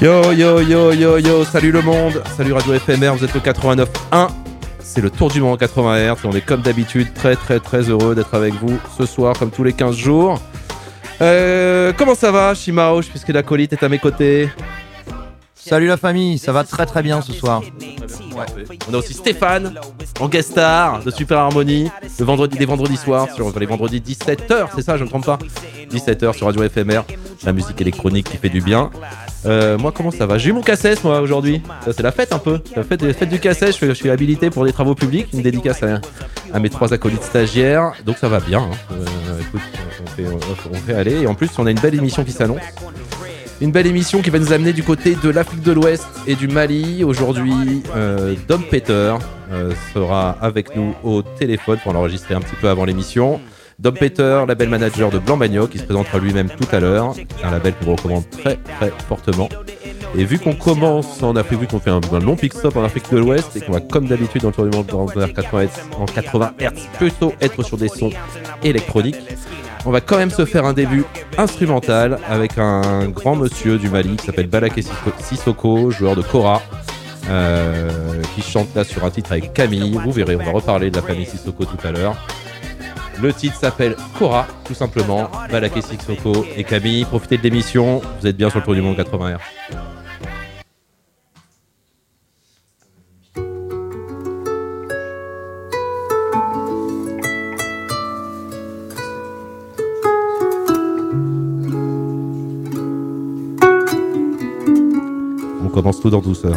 Yo yo yo yo yo, salut le monde, salut Radio FMR, vous êtes au 89.1, c'est le tour du monde en 80 Hz et on est comme d'habitude très très très heureux d'être avec vous ce soir comme tous les 15 jours. Euh, comment ça va Shimao, puisque l'acolyte est à mes côtés Salut la famille, ça va très très bien ce soir. On a aussi Stéphane en guest star de Super Harmony le vendredi, des vendredis soirs sur les vendredis 17h, c'est ça, je ne me trompe pas? 17h sur Radio FMR, la musique électronique qui fait du bien. Euh, moi, comment ça va? J'ai eu mon cassette, moi, aujourd'hui. C'est la fête un peu. La fête, la fête du cassette. Je, suis habilité pour des travaux publics. Une dédicace à, mes trois acolytes stagiaires. Donc, ça va bien. Hein. Euh, écoute, on fait, on fait aller. Et en plus, on a une belle émission qui s'annonce. Une belle émission qui va nous amener du côté de l'Afrique de l'Ouest et du Mali. Aujourd'hui, euh, Dom Peter euh, sera avec nous au téléphone pour l'enregistrer un petit peu avant l'émission. Dom Peter, label manager de Blanc Bagnoc, qui se présentera lui-même tout à l'heure. Un label que je recommande très très fortement. Et vu qu'on commence, on a prévu qu'on fait un, long pick stop en Afrique de l'Ouest et qu'on va comme d'habitude dans le tour du monde en 80 Hz, en 80 Hz plutôt être sur des sons électroniques. On va quand même se faire un début instrumental avec un grand monsieur du Mali qui s'appelle Balaké Sissoko, joueur de Kora, euh, qui chante là sur un titre avec Camille. Vous verrez, on va reparler de la famille Sissoko tout à l'heure. Le titre s'appelle Cora, tout simplement. Balaké Sissoko et Camille. Profitez de l'émission. Vous êtes bien sur le tour du monde 80 R. On commence tout en douceur.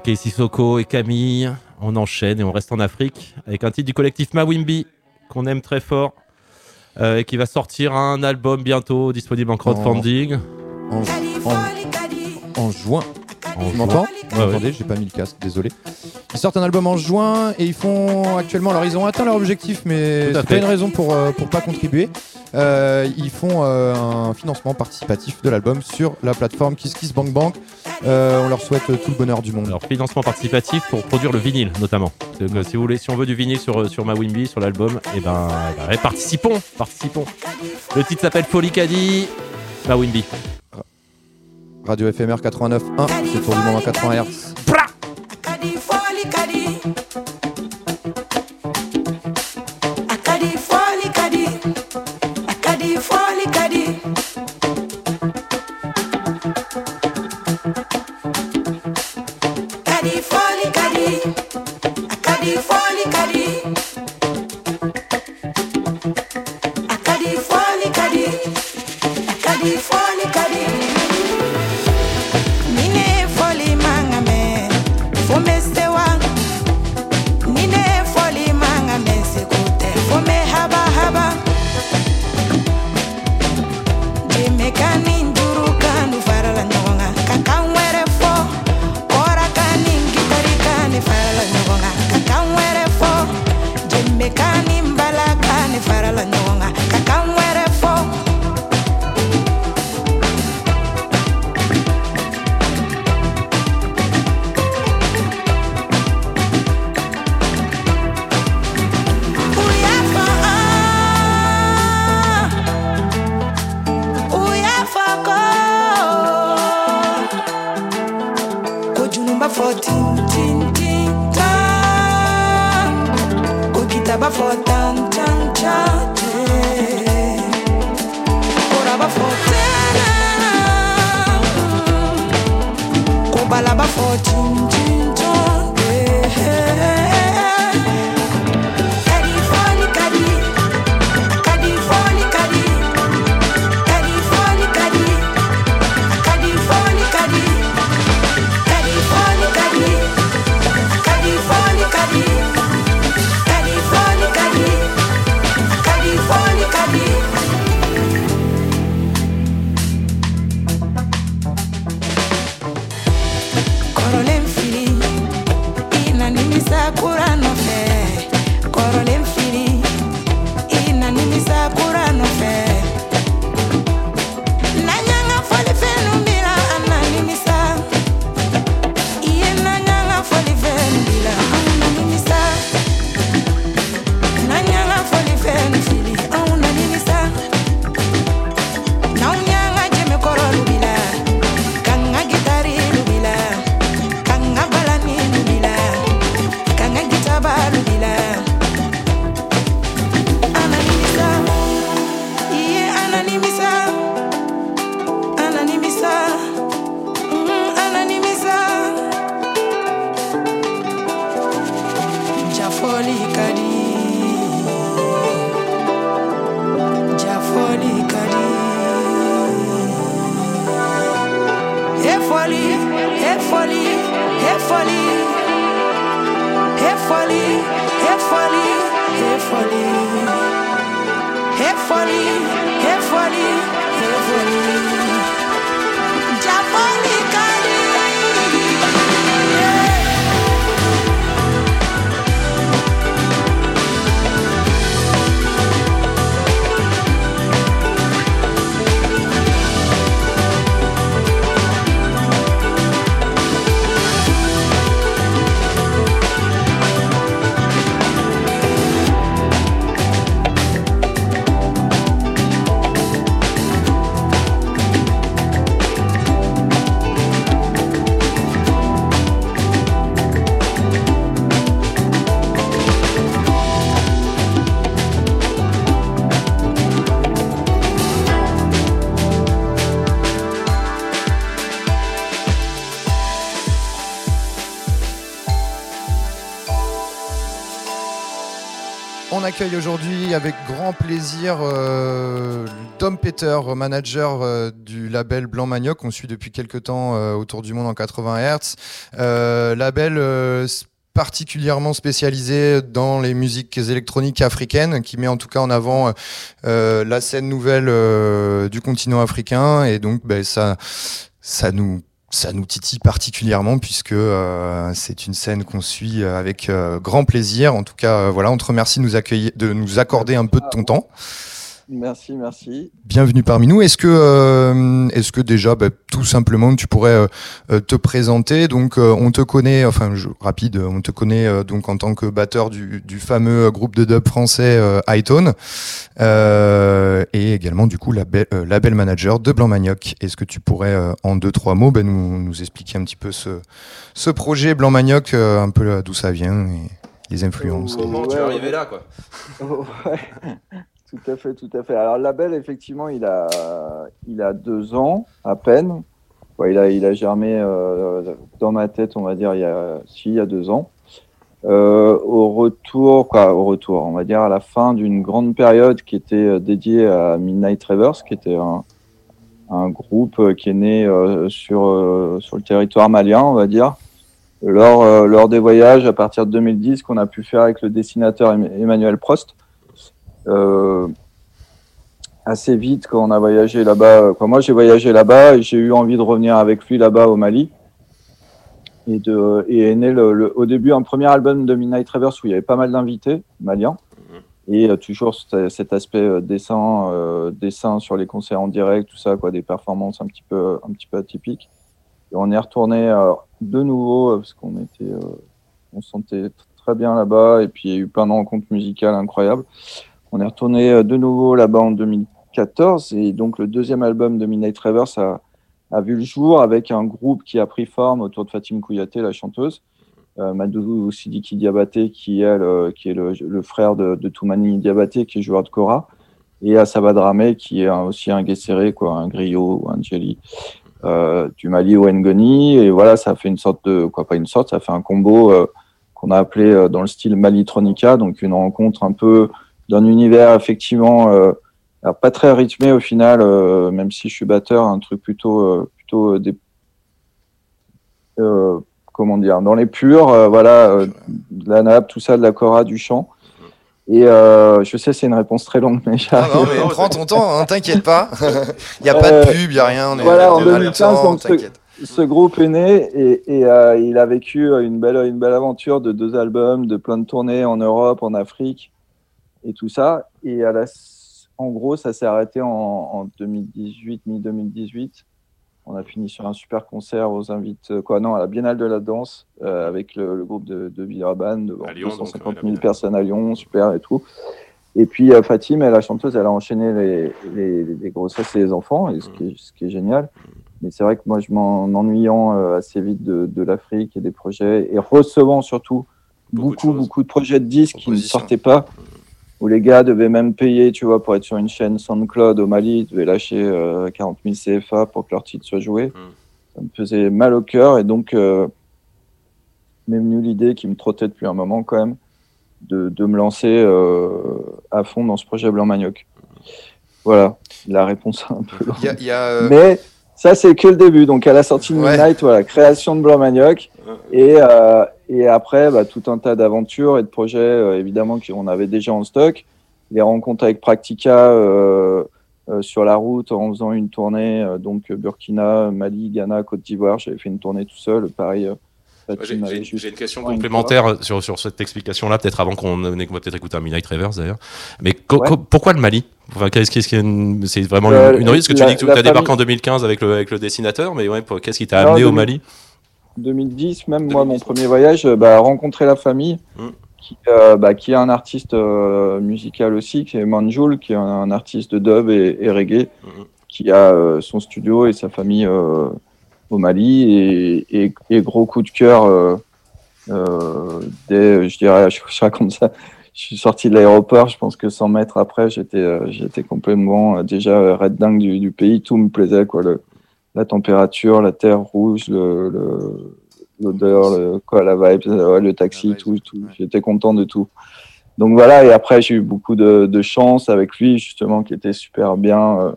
Balaké Sissoko et Camille. On enchaîne et on reste en Afrique avec un titre du collectif Mawimbi qu'on aime très fort euh, et qui va sortir un album bientôt disponible en crowdfunding. En, en- en juin. Tu m'entends Ouais, ouais. m'entendez J'ai pas mis le casque, désolé. Ils sortent un album en juin et ils font actuellement. Alors ils ont atteint leur objectif, mais c'est pas une raison pour euh, pour pas contribuer. Euh, ils font euh, un financement participatif de l'album sur la plateforme KissKissBankBank. Euh, on leur souhaite tout le bonheur du monde. Alors financement participatif pour produire le vinyle notamment. Que si vous voulez, si on veut du vinyle sur sur Mawimbi sur l'album, et ben, eh ben, ouais, participons, participons. Le titre s'appelle Folie Caddy, Mawimbi. Radio FMR 89.1, c'est tour du monde en 80 Hz. Accueille aujourd'hui avec grand plaisir euh, Dom Peter, manager euh, du label Blanc Manioc, qu'on suit depuis quelques temps euh, autour du monde en 80 Hz. Euh, label particulièrement spécialisé dans les musiques électroniques africaines, qui met en tout cas en avant la scène nouvelle du continent africain. Et donc, ben, ça, ça nous ça nous titille particulièrement puisque euh, c'est une scène qu'on suit euh, avec euh, grand plaisir. En tout cas, euh, voilà, on te remercie de nous accueillir, de nous accorder un peu de ton temps. Merci, merci. Bienvenue parmi nous. Est-ce que, euh, est-ce que déjà, bah, tout simplement, tu pourrais euh, euh, te présenter? Donc, euh, on te connaît, enfin, je, rapide, on te connaît euh, donc en tant que batteur du, du fameux groupe de dub français euh, Hightone, euh, et également du coup label, euh, label manager de Blanc Manioc. Est-ce que tu pourrais, euh, en deux trois mots, bah, nous, nous expliquer un petit peu ce, ce projet Blanc Manioc, euh, un peu d'où ça vient et les influences? Comment tu es arrivé là, quoi? Ouais, tout à fait, tout à fait. Alors, label, effectivement, il a, il a deux ans à peine. Il, a, il a germé euh, dans ma tête, on va dire, il y a, il y a deux ans. Euh, au retour, quoi, au retour, on va dire à la fin d'une grande période qui était euh, dédiée à Midnight Reverse, qui était un, un groupe qui est né sur, sur le territoire malien, on va dire, lors, lors des voyages à partir de 2010 qu'on a pu faire avec le dessinateur Em- Emmanuel Prost. Euh, assez vite quand on a voyagé là-bas, quand moi j'ai voyagé là-bas et j'ai eu envie de revenir avec lui là-bas au Mali. Et, de, et est né le, le- au début un premier album de Midnight Reverse où il y avait pas mal d'invités maliens. Et euh, toujours cet, aspect euh, dessin, euh, dessin sur les concerts en direct, tout ça, quoi, des performances un petit peu, un petit peu atypiques. Et on est retourné euh, de nouveau parce qu'on était, euh, on se sentait très bien là-bas et puis il y a eu plein de rencontres musicales incroyables. On est retourné euh, de nouveau là-bas en 2014 et donc le deuxième album de Midnight Reverse a, vu le jour avec un groupe qui a pris forme autour de Fatim Kouyaté, la chanteuse, euh, Madou Sidiki Diabaté qui, est le, frère de, Toumani Diabaté qui est joueur de Kora et Asaba Dramé qui est aussi un guesseré, quoi, un griot ou un jelly euh, du Mali au Ngoni. Et voilà ça fait une sorte de quoi pas une sorte ça fait un combo euh, qu'on a appelé dans le style Malitronica donc une rencontre un peu d'un univers effectivement euh, alors pas très rythmé au final euh, même si je suis batteur un truc plutôt euh, plutôt des comment dire dans les purs voilà de la nappe tout ça de la cora du chant et euh, je sais c'est une réponse très longue mais Ah non, mais prends ton temps, hein, t'inquiète pas. Il n'y a pas de pub, il n'y a rien. On est voilà, en on est à 2015, temps, ce- t'inquiète. ce groupe est né et, et, euh, il a vécu une belle, une belle aventure de deux albums, de plein de tournées en Europe, en Afrique et tout ça. Et à la, en gros, ça s'est arrêté en, en 2018, mi-2018. On a fini sur un super concert aux invites, euh, quoi, non, à la Biennale de la danse euh, avec le, le groupe de, de Villeurbanne, devant À Lyon, donc, 250 ouais, la 000 Biennale. personnes à Lyon, super et tout. Et puis euh, Fatim, la chanteuse, elle a enchaîné les, les, les grossesses et les enfants, et ce, qui est, ce qui est génial. Mais c'est vrai que moi, je m'en ennuyant euh, assez vite de, de l'Afrique et des projets, et recevant surtout Beaucoup beaucoup, de projets de disques qui ne sortaient pas, où les gars devaient même payer, tu vois, pour être sur une chaîne SoundCloud au Mali, ils devaient lâcher euh, 40 000 CFA pour que leur titre soit joué. Mm. Ça me faisait mal au cœur, et donc euh, m'est venue l'idée qui me trottait depuis un moment quand même, de, de me lancer euh, à fond dans ce projet Blanc Manioc. Voilà, la réponse un peu longue. Il y a- il y a, euh, Mais ça, c'est que le début. Donc, à la sortie de Ouais. Midnight, voilà, création de Blanc Manioc. Et, euh, et après, bah, tout un tas d'aventures et de projets, euh, évidemment, qu'on avait déjà en stock. Les rencontres avec Practica euh, euh, sur la route en faisant une tournée, euh, donc Burkina, Mali, Ghana, Côte d'Ivoire. J'avais fait une tournée tout seul. Pareil, euh, J'ai m'avait j'ai- une question complémentaire sur, sur cette explication-là, peut-être avant qu'on on va peut-être écouter un Midnight Reverse d'ailleurs. Mais Ouais. pourquoi le Mali? Enfin, qu'est-ce, qui C'est vraiment Euh, une, une risque que tu dis que tu as débarqué famille- en 2015 avec le, avec le dessinateur, mais ouais, qu'est-ce qui t'a Non, amené au 2000. Mali? 2010, même moi, 2010. mon premier voyage, euh, bah, rencontrer la famille, Mm. qui, euh, bah, qui est un artiste euh, musical aussi, qui est Manjoul, qui est un, un artiste de dub et, et reggae, Mhm. qui a euh, son studio et sa famille euh, au Mali, et, et- et gros coup de cœur euh, euh, dès, je dirais, je, je raconte ça, je suis sorti de l'aéroport, je pense que 100 mètres après, j'étais euh, j'étais complètement déjà red dingue du, du pays, tout me plaisait, quoi, le, la température, la terre rouge, le, l'odeur, le, quoi, la vibe, ouais, le taxi, vibe, tout, tout. ouais. J'étais content de tout. donc voilà, et après j'ai eu beaucoup de, de, chance avec lui, justement, qui était super bien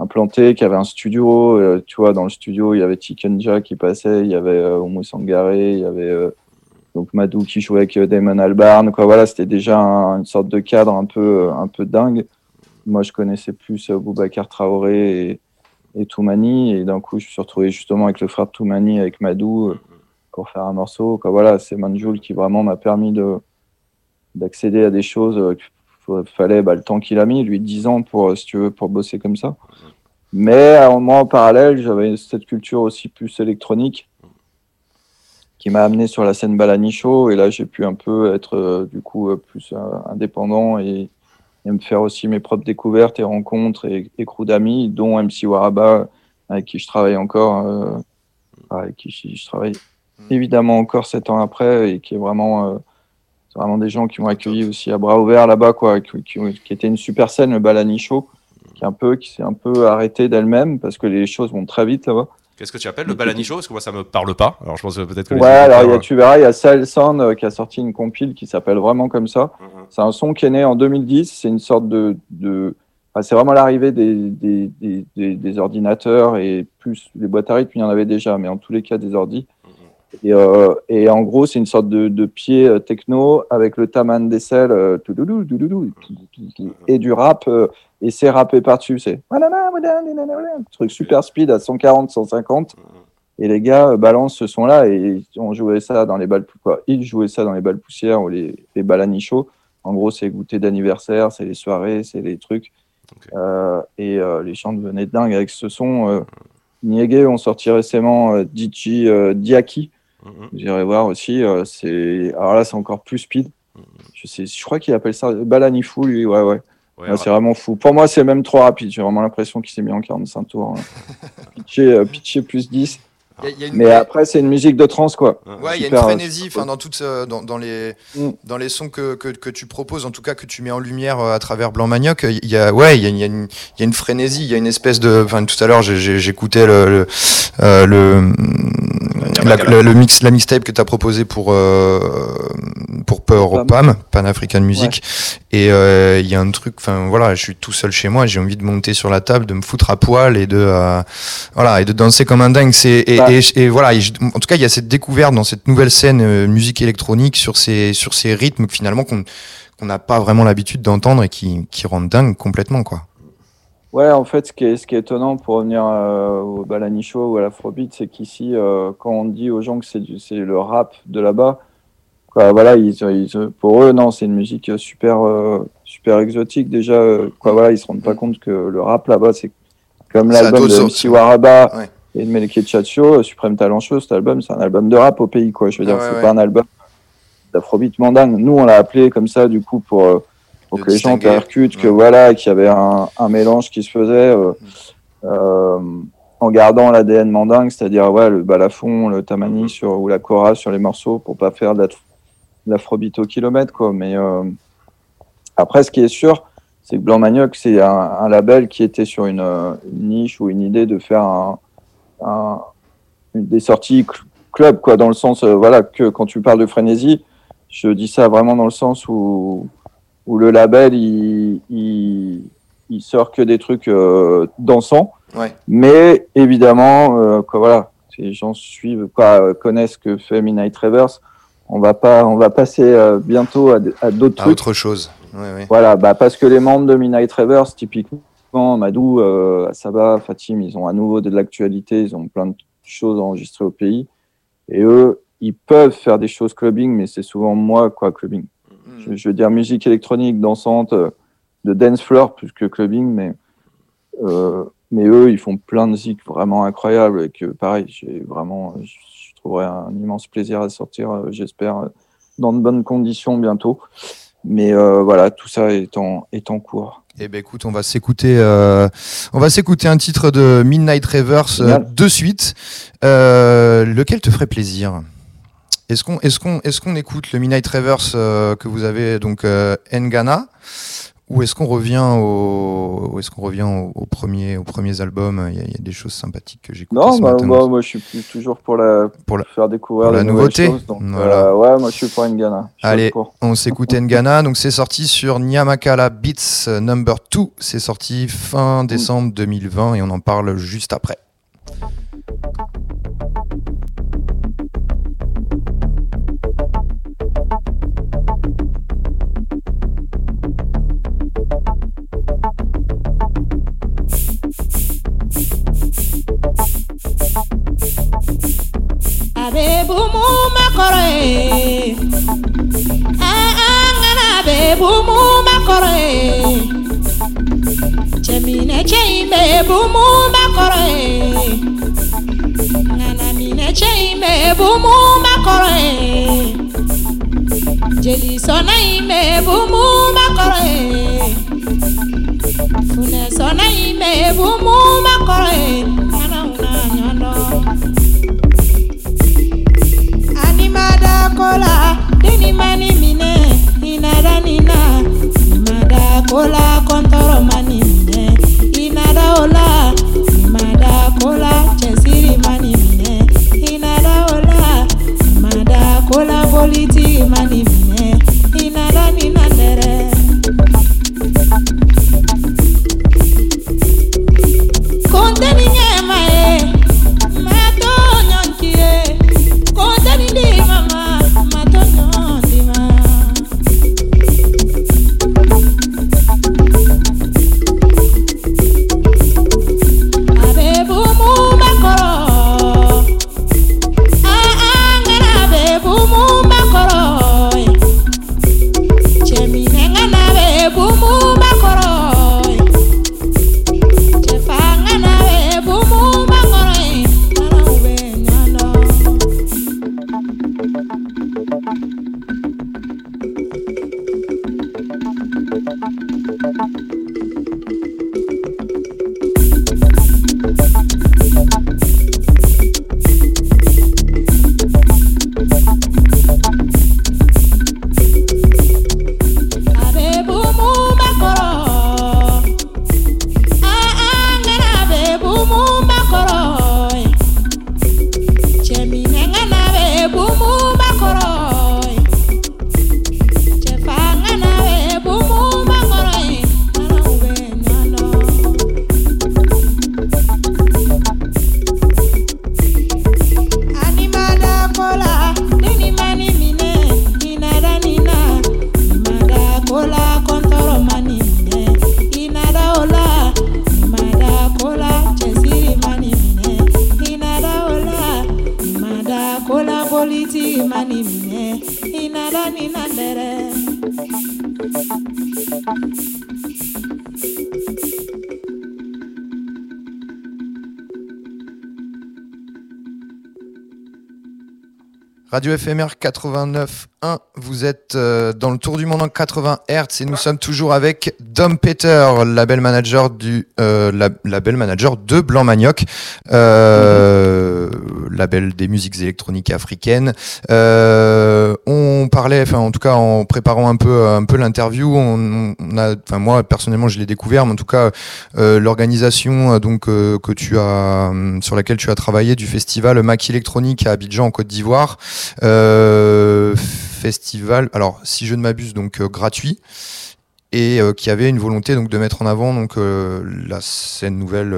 implanté, qui avait un studio. Euh, tu vois, dans le studio, il y avait Chicken qui passait, il y avait euh, Oumou Sangaré, il y avait euh, donc Madou qui jouait avec Damon Albarn. Quoi, voilà, c'était déjà une sorte de cadre un peu, un peu dingue. Moi, je connaissais plus Boubacar Traoré et, et Toumani, et d'un coup, je me suis retrouvé justement avec le frère Toumani, avec Madou, pour faire un morceau. Quoi, voilà, c'est Manjoul qui vraiment m'a permis de d'accéder à des choses fallait bah, le temps qu'il a mis, lui 10 ans pour, si tu veux, pour bosser comme ça. Mais moi, en parallèle, j'avais cette culture aussi plus électronique qui m'a amené sur la scène Balanicho. Et là, j'ai pu un peu être euh, du coup plus euh, indépendant et, me faire aussi mes propres découvertes et rencontres et, et d'amis, dont MC Waraba, avec qui je travaille encore, euh, avec qui je, travaille évidemment encore sept ans après et qui est vraiment vraiment des gens qui m'ont accueilli aussi à bras ouverts là-bas, quoi, qui, qui, était une super scène, le Balani Show, qui, un peu, qui s'est un peu arrêté d'elle-même parce que les choses vont très vite là-bas. Qu'est-ce que tu appelles le Balani Show? Parce que moi, ça me parle pas. Alors, je pense peut-être que. Ouais, alors y a, tu verras, il y a Sal Sound euh, qui a sorti une compile qui s'appelle vraiment comme ça. Mm-hmm. C'est un son qui est né en 2010. C'est une sorte de. de... Enfin, c'est vraiment l'arrivée des des, des, des, des, ordinateurs et plus les boîtes à rythme, il y en avait déjà, mais en tous les cas des ordis. Et, euh, et, en gros, c'est une sorte de, de pied euh, techno avec le taman d'Essel euh, et du rap. Euh, et c'est rappé par-dessus. C'est truc super speed à 140, 150. Et les gars balancent ce son-là et on jouait ça dans les balles, quoi. Ils jouaient ça dans les balles poussières ou les, les balles à nichot. En gros, c'est goûter d'anniversaire, c'est les soirées, c'est les trucs. Okay. Et les chants devenaient dingues avec ce son. Niégué ont sorti récemment DJ Diaki, Mhm. J'irai voir aussi. Euh, c'est alors là, c'est encore plus speed. Mhm. Je sais, je crois qu'il appelle ça Balanifou, lui. Ouais, ouais. ouais c'est vraiment fou. Pour moi, c'est même trop rapide. J'ai vraiment l'impression qu'il s'est mis en 45 tours. Hein. pitché, euh, pitché plus 10. Mais après, c'est une musique de trance, quoi. Ouais, il y a une frénésie dans, toutes, euh, dans, dans, les, mm. dans les sons que, que, que, tu proposes, en tout cas que tu mets en lumière euh, à travers Blanc Manioc. Il y a, ouais, il y y a, une, il y a une frénésie, il y a une espèce de. Enfin, tout à l'heure, j'écoutais le, le, euh, le, la, le, mix, la mixtape que tu as proposé pour, euh, pour Peur PAM, Pan African Music. Ouais. Et il y a un truc, enfin voilà, je suis tout seul chez moi, j'ai envie de monter sur la table, de me foutre à poil et de, voilà, et de danser comme un dingue. C'est, et, et, voilà, en tout cas, il y a cette découverte dans cette nouvelle scène euh, musique électronique sur ces, sur ces rythmes finalement qu'on qu'on n'a pas vraiment l'habitude d'entendre et qui, qui rendent dingue complètement, quoi. Ouais, en fait, ce qui est, ce qui est étonnant pour revenir euh, au Balani Show ou à l'Afrobeat, c'est qu'ici, euh, quand on dit aux gens que c'est le rap de là-bas, voilà, ils, ils, pour eux, non, c'est une musique super, euh, super exotique déjà. Euh, quoi, voilà, ils se rendent pas compte que le rap là-bas, c'est comme l'album de MC Waraba. Ouais et de Meleke Chacho, Suprême Talent Show, cet album, c'est un album de rap au pays, quoi. Je veux dire, ouais, c'est ouais. pas un album d'afrobeat mandingue. Nous, on l'a appelé comme ça, du coup, pour, les gens percutent que voilà, qu'il y avait un, un, mélange qui se faisait euh, euh, en gardant l'ADN mandingue, c'est-à-dire ouais, le balafon, le tamani mm-hmm. sur, ou la kora sur les morceaux pour pas faire de l'afrobeat au kilomètre, quoi. Mais euh, après, ce qui est sûr, c'est que Blanc Manioc, c'est un, un, label qui était sur une, une niche ou une idée de faire un un, des sorties club, quoi, dans le sens, euh, voilà, que quand tu parles de frénésie, je dis ça vraiment dans le sens où, où le label, il, il, il sort que des trucs euh, dansants. Ouais. Mais évidemment, euh, quoi, voilà, si les gens suivent, quoi, connaissent ce que fait Midnight Reverse, on va pas, on va passer euh, bientôt à, à d'autres trucs. autre chose. Ouais, ouais. Voilà, bah, parce que les membres de Midnight Reverse, typiquement, Madou, euh, Saba, Fatim, ils ont à nouveau de l'actualité, ils ont plein de choses enregistrées au pays. Et eux, ils peuvent faire des choses clubbing, mais c'est souvent moi, quoi, clubbing. Mm. Je, je, veux dire musique électronique, dansante, euh, de dance floor plus que clubbing, mais, euh, mais eux, ils font plein de musique vraiment incroyables et que pareil, j'ai vraiment, je trouverai un immense plaisir à sortir, euh, j'espère, dans de bonnes conditions bientôt. Mais euh, voilà, tout ça est en, est en cours. Eh ben écoute, on va s'écouter, euh, on va s'écouter un titre de Midnight Reverse euh, de suite. Euh, lequel te ferait plaisir? Est-ce qu'on, est-ce qu'on, qu'on écoute le Midnight Reverse euh, que vous avez donc Ngana Ou est-ce qu'on revient au, est-ce qu'on revient au, au premier, aux premiers albums? Il y, a- il y a des choses sympathiques que j'écoute. Non, ce bah, matin. moi, moi, je suis plus- toujours pour la Pour la- faire découvrir la nouveauté. choses, donc, Voilà. euh, ouais, moi je suis pour Ngana. Allez. On s'écoute Ngana, donc c'est sorti sur Nyamakala Beats euh, Number 2. C'est sorti fin décembre 2020 et on en parle juste après. bebu mu makoro ye angana bebu mu makoro ye cɛminɛ cɛ in bebu mu makoro ye ŋanaminɛ cɛ in bebu mu makoro ye jelisɔnna in bebu mu makoro ye funɛsɔnna in bebu mu makoro ye ŋanaw na ɲɔdɔn. Kola deni mani minɛ inada nina. Nimada kola kɔntɔrɔ mani minɛ inada ola nimada kola cɛsiri mani minɛ inada ola nimada kola politigi mani minɛ inada nina dɛrɛ. Radio FMR 89.1, vous êtes euh, dans le tour du monde en 80 Hz et nous sommes toujours avec Dom Peter, label manager du euh, lab- label manager de Blanc Manioc, euh, label des musiques électroniques africaines. On parlait, enfin en tout cas en préparant un peu un peu l'interview, moi personnellement je l'ai découvert, mais en tout cas l'organisation donc que tu as hum, sur laquelle tu as travaillé du festival Mac électronique à Abidjan en Côte d'Ivoire. Festival, alors si je ne m'abuse, donc euh, gratuit et euh, qui avait une volonté donc de mettre en avant donc euh, la scène nouvelle.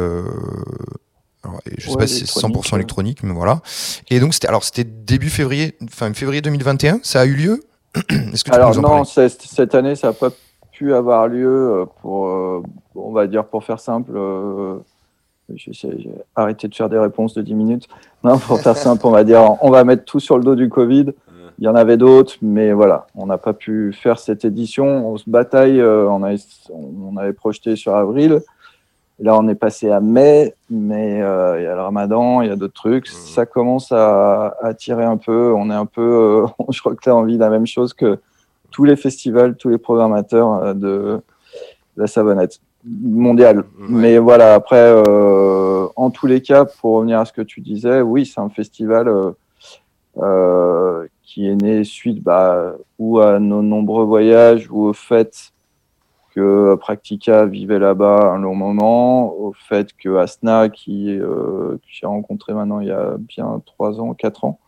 alors, je sais Ouais, pas si c'est 100% électronique, électronique, mais voilà. Et donc c'était alors c'était début février, enfin février 2021, ça a eu lieu? Est-ce que tu Alors peux nous en non, cette année, ça n'a pas pu avoir lieu pour, euh, on va dire, pour faire simple. euh, j'ai arrêté de faire des réponses de 10 minutes. Non, pour faire simple, on va dire, on va mettre tout sur le dos du Covid. Il y en avait d'autres, mais voilà, on n'a pas pu faire cette édition. On se bataille, euh, on, avait, on avait projeté sur avril. Là, on est passé à mai, mais euh, il y a le ramadan, il y a d'autres trucs. Ça commence à, à tirer un peu. On est un peu, euh, je crois que tu as envie de la même chose que tous les festivals, tous les programmateurs de la savonnette mondiale. Mais voilà, après, euh, en tous les cas, pour revenir à ce que tu disais, oui, c'est un festival qui est né suite bah, ou à nos nombreux voyages ou au fait que Practica vivait là-bas un long moment, au fait que Asna, qui, euh, que j'ai rencontré maintenant il y a bien trois ans, quatre ans,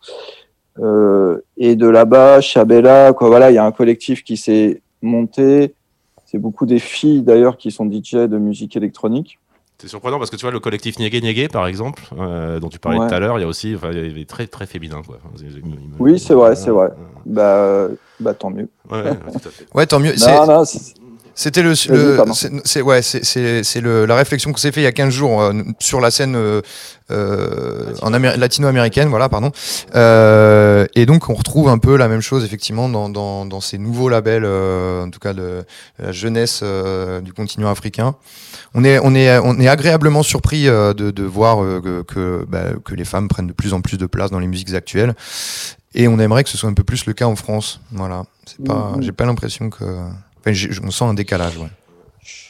euh, et de là-bas, Chabella, quoi, voilà, il y a un collectif qui s'est monté. C'est beaucoup des filles d'ailleurs qui sont DJ de musique électronique. C'est surprenant parce que tu vois le collectif Niégué Niégué par exemple, euh, dont tu parlais Ouais. tout à l'heure, il y a aussi, enfin, il est très très féminin quoi. Oui, c'est vrai, c'est vrai. Bah, bah tant mieux. Ouais, tout à fait. Ouais, tant mieux. Non, non, C'était le, le- c'est ouais, c'est- c'est c'est le la réflexion qu'on s'est fait il y a 15 jours euh, sur la scène euh, euh, en Amé- latino-américaine, voilà, pardon. Euh, et donc on retrouve un peu la même chose effectivement dans, dans, dans ces nouveaux labels, euh, en tout cas de la jeunesse euh, du continent africain. On est on est on est agréablement surpris euh, de, de voir euh, que que, bah, que les femmes prennent de plus en plus de place dans les musiques actuelles. Et on aimerait que ce soit un peu plus le cas en France. Voilà. C'est pas, Mhm. j'ai pas l'impression que. Enfin, j'ai- on sent un décalage, ouais.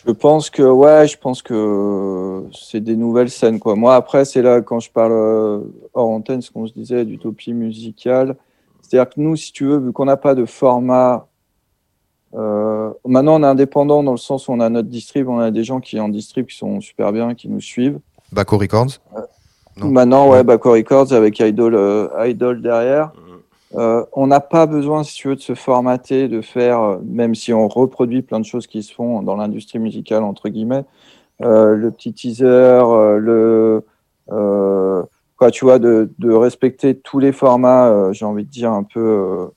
Je pense que ouais, je pense que c'est des nouvelles scènes quoi. Moi après c'est là quand je parle euh, hors antenne ce qu'on se disait d'utopie musicale. C'est-à-dire que nous si tu veux vu qu'on n'a pas de format euh, maintenant on est indépendant dans le sens où on a notre distrib, on a des gens qui en distrib qui sont super bien, qui nous suivent. Baco Records? Non. Maintenant ouais, Ouais. Baco Records avec Idol euh, Idol derrière. Euh, on n'a pas besoin, si tu veux, de se formater, de faire, euh, même si on reproduit plein de choses qui se font dans l'industrie musicale, entre guillemets, euh, le petit teaser, euh, le, quoi, tu vois, de, de respecter tous les formats, j'ai envie de dire, un peu,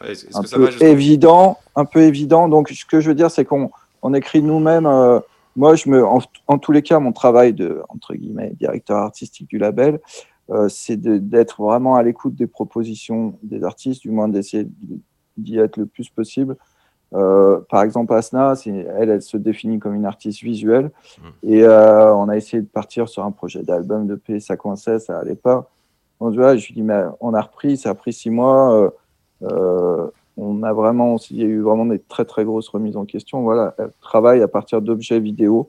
Ouais, est-ce- est-ce un que ça peu va justement évident, un peu évident. Donc, ce que je veux dire, c'est qu'on on écrit nous-mêmes. moi, je me, en, en tous les cas, mon travail de entre guillemets directeur artistique du label, c'est de- d'être vraiment à l'écoute des propositions des artistes, du moins d'essayer d'y être le plus possible. Euh, par exemple, Asna, c'est- elle, elle se définit comme une artiste visuelle, et euh, on a essayé de partir sur un projet d'album de P, ça coinçait, ça allait pas. Donc, je lui dis, mais on a repris, ça a pris six mois. euh, euh, on a vraiment, il y a eu vraiment des très très grosses remises en question. Voilà, elle travaille à partir d'objets vidéo,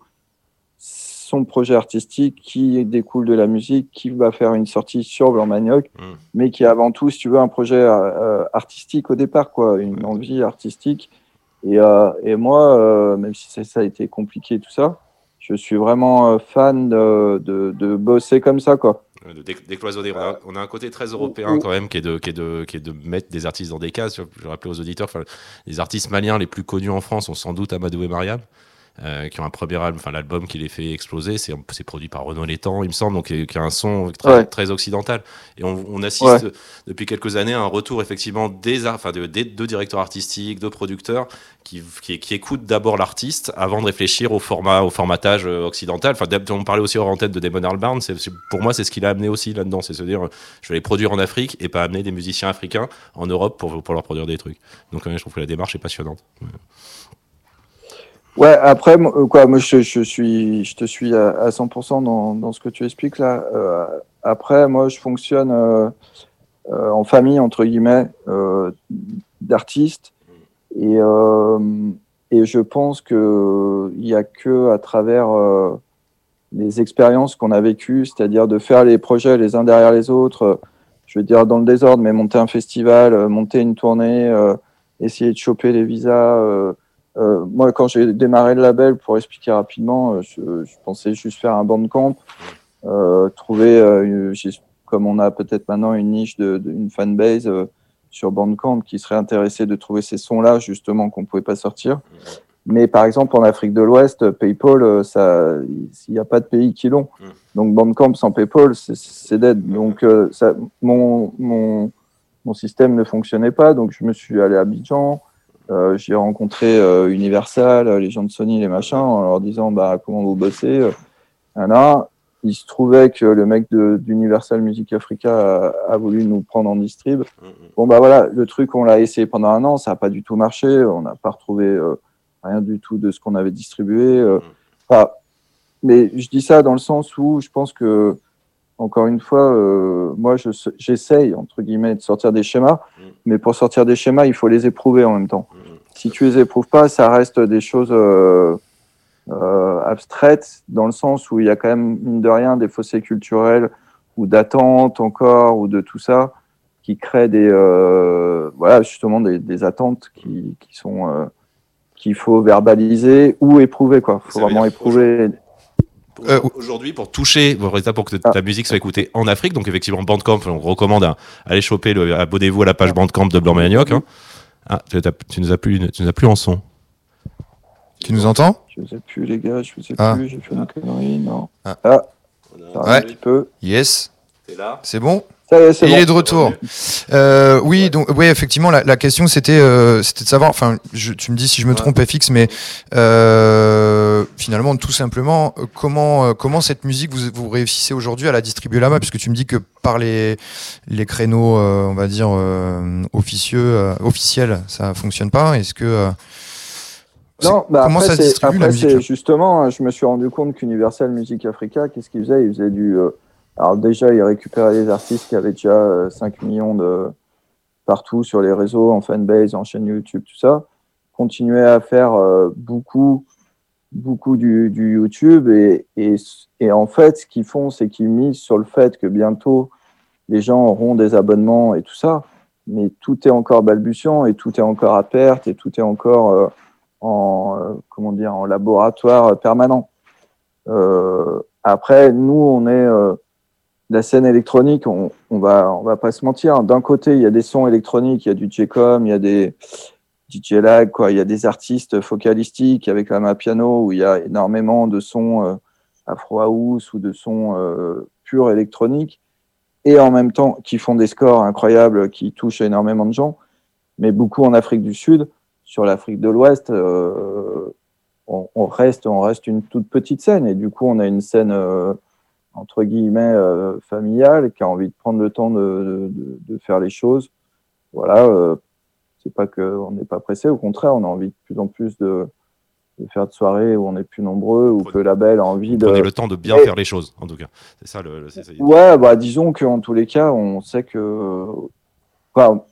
son projet artistique qui découle de la musique, qui va faire une sortie sur Blanc Manioc, Mm. mais qui est avant tout, si tu veux, un projet euh, artistique au départ, quoi, une envie artistique. Et, euh, et moi, euh, même si ça, ça a été compliqué tout ça, je suis vraiment euh, fan de, de, de bosser comme ça, quoi. De dé- décloisonner. On a, on a un côté très européen quand même qui est de, qui est de, qui est de mettre des artistes dans des cases. Je rappelle aux auditeurs, les artistes maliens les plus connus en France sont sans doute Amadou et Mariam. Euh, qui ont un premier album, enfin l'album qui les fait exploser, c'est c'est produit par Renaud Létang, il me semble, donc qui qui a un son très, Ouais. très occidental. Et on, on assiste depuis quelques années à un retour effectivement des, enfin, de, des directeurs artistiques, deux producteurs qui, qui, qui écoutent d'abord l'artiste avant de réfléchir au format, au formatage euh, occidental. Enfin, on parlait aussi hors antenne de Damon Albarn. C'est, c'est- pour moi, c'est ce qu'il a amené aussi là-dedans. C'est se dire, euh, je vais les produire en Afrique et pas amener des musiciens africains en Europe pour, pour leur produire des trucs. Donc, je trouve que la démarche est passionnante. Ouais, après, moi, euh, quoi, moi, je, je suis, je te suis à, à 100% dans, dans ce que tu expliques là. Euh, après, moi, je fonctionne euh, euh, en famille, entre guillemets, euh, d'artistes. Et, euh, et je pense que il y a que à travers les expériences qu'on a vécues, c'est-à-dire de faire les projets les uns derrière les autres, je veux dire dans le désordre, mais monter un festival, monter une tournée, essayer de choper les visas. Euh, moi, quand j'ai démarré le label, pour expliquer rapidement, euh, je, je pensais juste faire un bandcamp, euh, trouver, euh, comme on a peut-être maintenant une niche de, de- une fanbase sur Bandcamp qui serait intéressée de trouver ces sons-là justement qu'on pouvait pas sortir. Mais par exemple en Afrique de l'Ouest, PayPal, ça, il n'y a pas de pays qui l'ont. Donc Bandcamp sans PayPal, c'est- dead. Donc ça, mon, mon, mon système ne fonctionnait pas, donc je me suis allé à Abidjan. Euh, j'ai rencontré euh, Universal, euh, les gens de Sony, les machins, en leur disant bah, comment vous bossez. Voilà. Il se trouvait que le mec d'Universal Music Africa a, a voulu nous prendre en distrib. Bon, bah voilà, le truc, on l'a essayé pendant un an, ça n'a pas du tout marché. On n'a pas retrouvé euh, rien du tout de ce qu'on avait distribué. Enfin, mais je dis ça dans le sens où je pense que, encore une fois, euh, moi, je- j'essaye, entre guillemets, de sortir des schémas. Mais pour sortir des schémas, il faut les éprouver en même temps. Si tu les éprouves pas, ça reste des choses euh, euh, abstraites, dans le sens où il y a quand même, mine de rien, des fossés culturels ou d'attentes encore, ou de tout ça, qui créent des, euh, voilà, justement des, des attentes qui, qui sont, euh, qu'il faut verbaliser ou éprouver quoi. Faut Ça vraiment éprouver. Euh, Aujourd'hui, pour toucher, pour, pour que Ah. ta musique soit écoutée en Afrique, donc effectivement Bandcamp, on recommande à aller choper, le, abonnez-vous à la page Bandcamp de Blanc Manioc. hein. Ah, tu, nous as plus, tu nous as plus en son. Tu nous entends? Je sais plus les gars, je sais Ah. plus, j'ai fait une connerie, non. Ah. Ah, ça arrive Ouais. un petit peu. Yes. T'es là? C'est bon? Est, Il bon. est de retour. Euh, oui, donc oui, effectivement, la, la question c'était euh, c'était de savoir. Enfin, tu me dis si je me Ouais. trompe, FX, mais euh, finalement, tout simplement, comment comment cette musique vous, vous réussissez aujourd'hui à la distribuer là-bas, puisque tu me dis que par les les créneaux, on va dire officieux, officiels, ça fonctionne pas. Est-ce que Non, bah comment après, ça distribue la après, musique c'est là? justement, je me suis rendu compte qu'Universal Music Africa, qu'est-ce qu'il faisait Il faisait du. Euh, alors, déjà, il récupérait les artistes qui avaient déjà euh, 5 millions de partout sur les réseaux, en fanbase, en chaîne YouTube, tout ça. Continuait à faire euh, beaucoup, beaucoup du, YouTube. Et, et, en fait, ce qu'ils font, c'est qu'ils misent sur le fait que bientôt, les gens auront des abonnements et tout ça. Mais tout est encore balbutiant et tout est encore à perte et tout est encore. euh, en euh, comment dire en laboratoire permanent. Euh, après, nous, on est euh, la scène électronique. On, on va on va pas se mentir. D'un côté, il y a des sons électroniques, il y a du J-Com, il y a des DJ lag, quoi. Il y a des artistes focalistiques avec la main piano où il y a énormément de sons euh, afro house ou de sons euh, purs électroniques et en même temps qui font des scores incroyables, qui touchent énormément de gens. Mais beaucoup en Afrique du Sud sur l'Afrique de l'Ouest, euh, on, reste, on reste une toute petite scène. Et du coup, on a une scène, entre guillemets, euh, familiale, qui a envie de prendre le temps de, de, de faire les choses. Voilà, euh, c'est pas qu'on n'est pas pressé, au contraire, on a envie de plus en plus de, de faire de soirées où on est plus nombreux, où que le label a envie de. Prenez le temps de bien Et- faire les choses, en tout cas. C'est ça le. c'est ça. Ouais, bah disons qu'en tous les cas, on sait que quoi,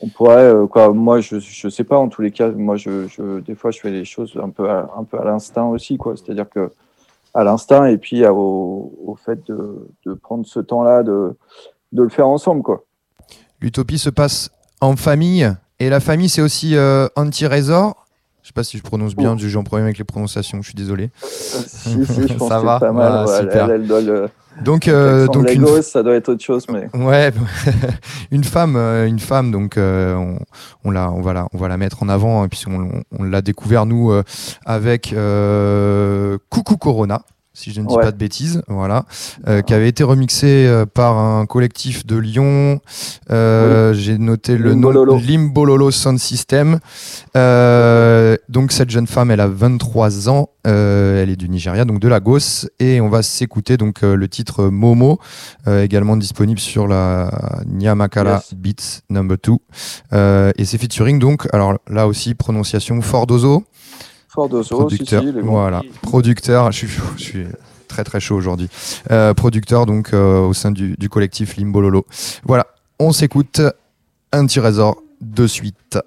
on pourrait euh, quoi. Moi, je je sais pas. En tous les cas, moi, je, je des fois, je fais les choses un peu à, un peu à l'instinct aussi, quoi. C'est-à-dire que à l'instinct et puis à- au, au fait de, de prendre ce temps-là, de de le faire ensemble, quoi. l'utopie se passe en famille et la famille c'est aussi euh, anti-résort. Je sais pas si je prononce bien, j'ai un problème avec les prononciations, je suis désolé. si, si, je pense Ça que va pas mal. Ah, ouais, elle, super. elle, elle doit le. Donc, euh, donc une, ça doit être autre chose, mais. Ouais, une femme, euh, une femme. Donc, euh, on, on la, on va la, on va la mettre en avant, hein, puisqu'on on, on l'a découvert nous euh, avec Coucou Corona, si je ne dis Ouais. pas de bêtises, voilà, euh, qui avait été remixé euh, par un collectif de Lyon. Euh, J'ai noté le nom Limbololo. Sound System. Euh, donc, cette jeune femme, elle a 23 ans. Elle est du Nigeria, donc de Lagos, et on va s'écouter donc le titre Momo, également disponible sur la Nyamakala Yes. Beats Number 2. Euh, et c'est featuring donc, alors là aussi, prononciation Fordozo, Fort d'Oso, si, producteur. si, les bons. voilà, producteur, je suis, je suis très très chaud aujourd'hui. Euh, producteur donc euh, au sein du, du collectif Limbololo. Voilà, on s'écoute un petit résort de suite.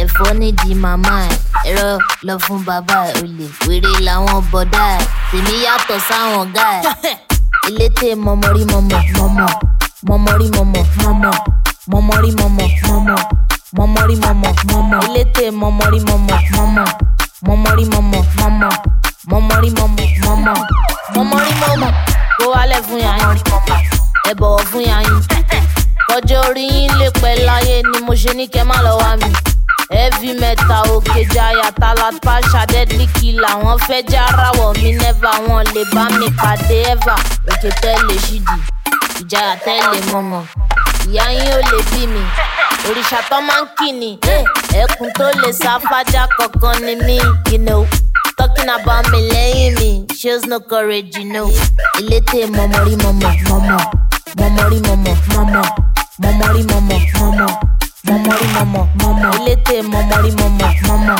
Ẹ̀fọ́ nídìí màmá ẹ̀ ẹ̀rọ lọ fún bàbá ẹ̀ olè wèrè làwọn bọ̀dá ẹ̀ tèmi yàtọ̀ sáwọn ọ̀gá ẹ̀ Ilete momori momo momo. Momori momo momo. Momori momo momo. Momori momo momo. Ilete momori momo momo. Momori momo momo. Momori momo momo. Momori momo. Alẹ́ fún fún yín. Orí yín lè pẹ́ láyé ni mo ṣe ní kẹ́ lọ wá mi. Heavy metal òkè jaya talat pasha deadly killer. Wọ́n fẹ́ járawọ̀ mi never. Wọn lè bá mi pàdé ever. Òkè tẹ́lẹ̀ ṣídì ìjayà tẹ́lẹ̀ mọ̀mọ́. Ìyá yín ò lè bí mi. Òrìṣà tó máa ń kì ní eh, ẹkùn tó lè sá fájà kankan ni mí. You know. Talking about me lẹ́yìn mi. Shows no courage you know. elétè mọ̀mọ́rí mọ̀mọ́ mọ̀mọ́. Mọ̀mọ́rí mọ̀mọ́ mọ̀mọ́. Mọ̀mọ́rí mọ̀mọ́ mọ̀mọ́ mọ̀mọ́rí mọ̀mọ́ mọ̀mọ́ elétè mọ̀mọ́rí mọ̀mọ́ mọ̀mọ́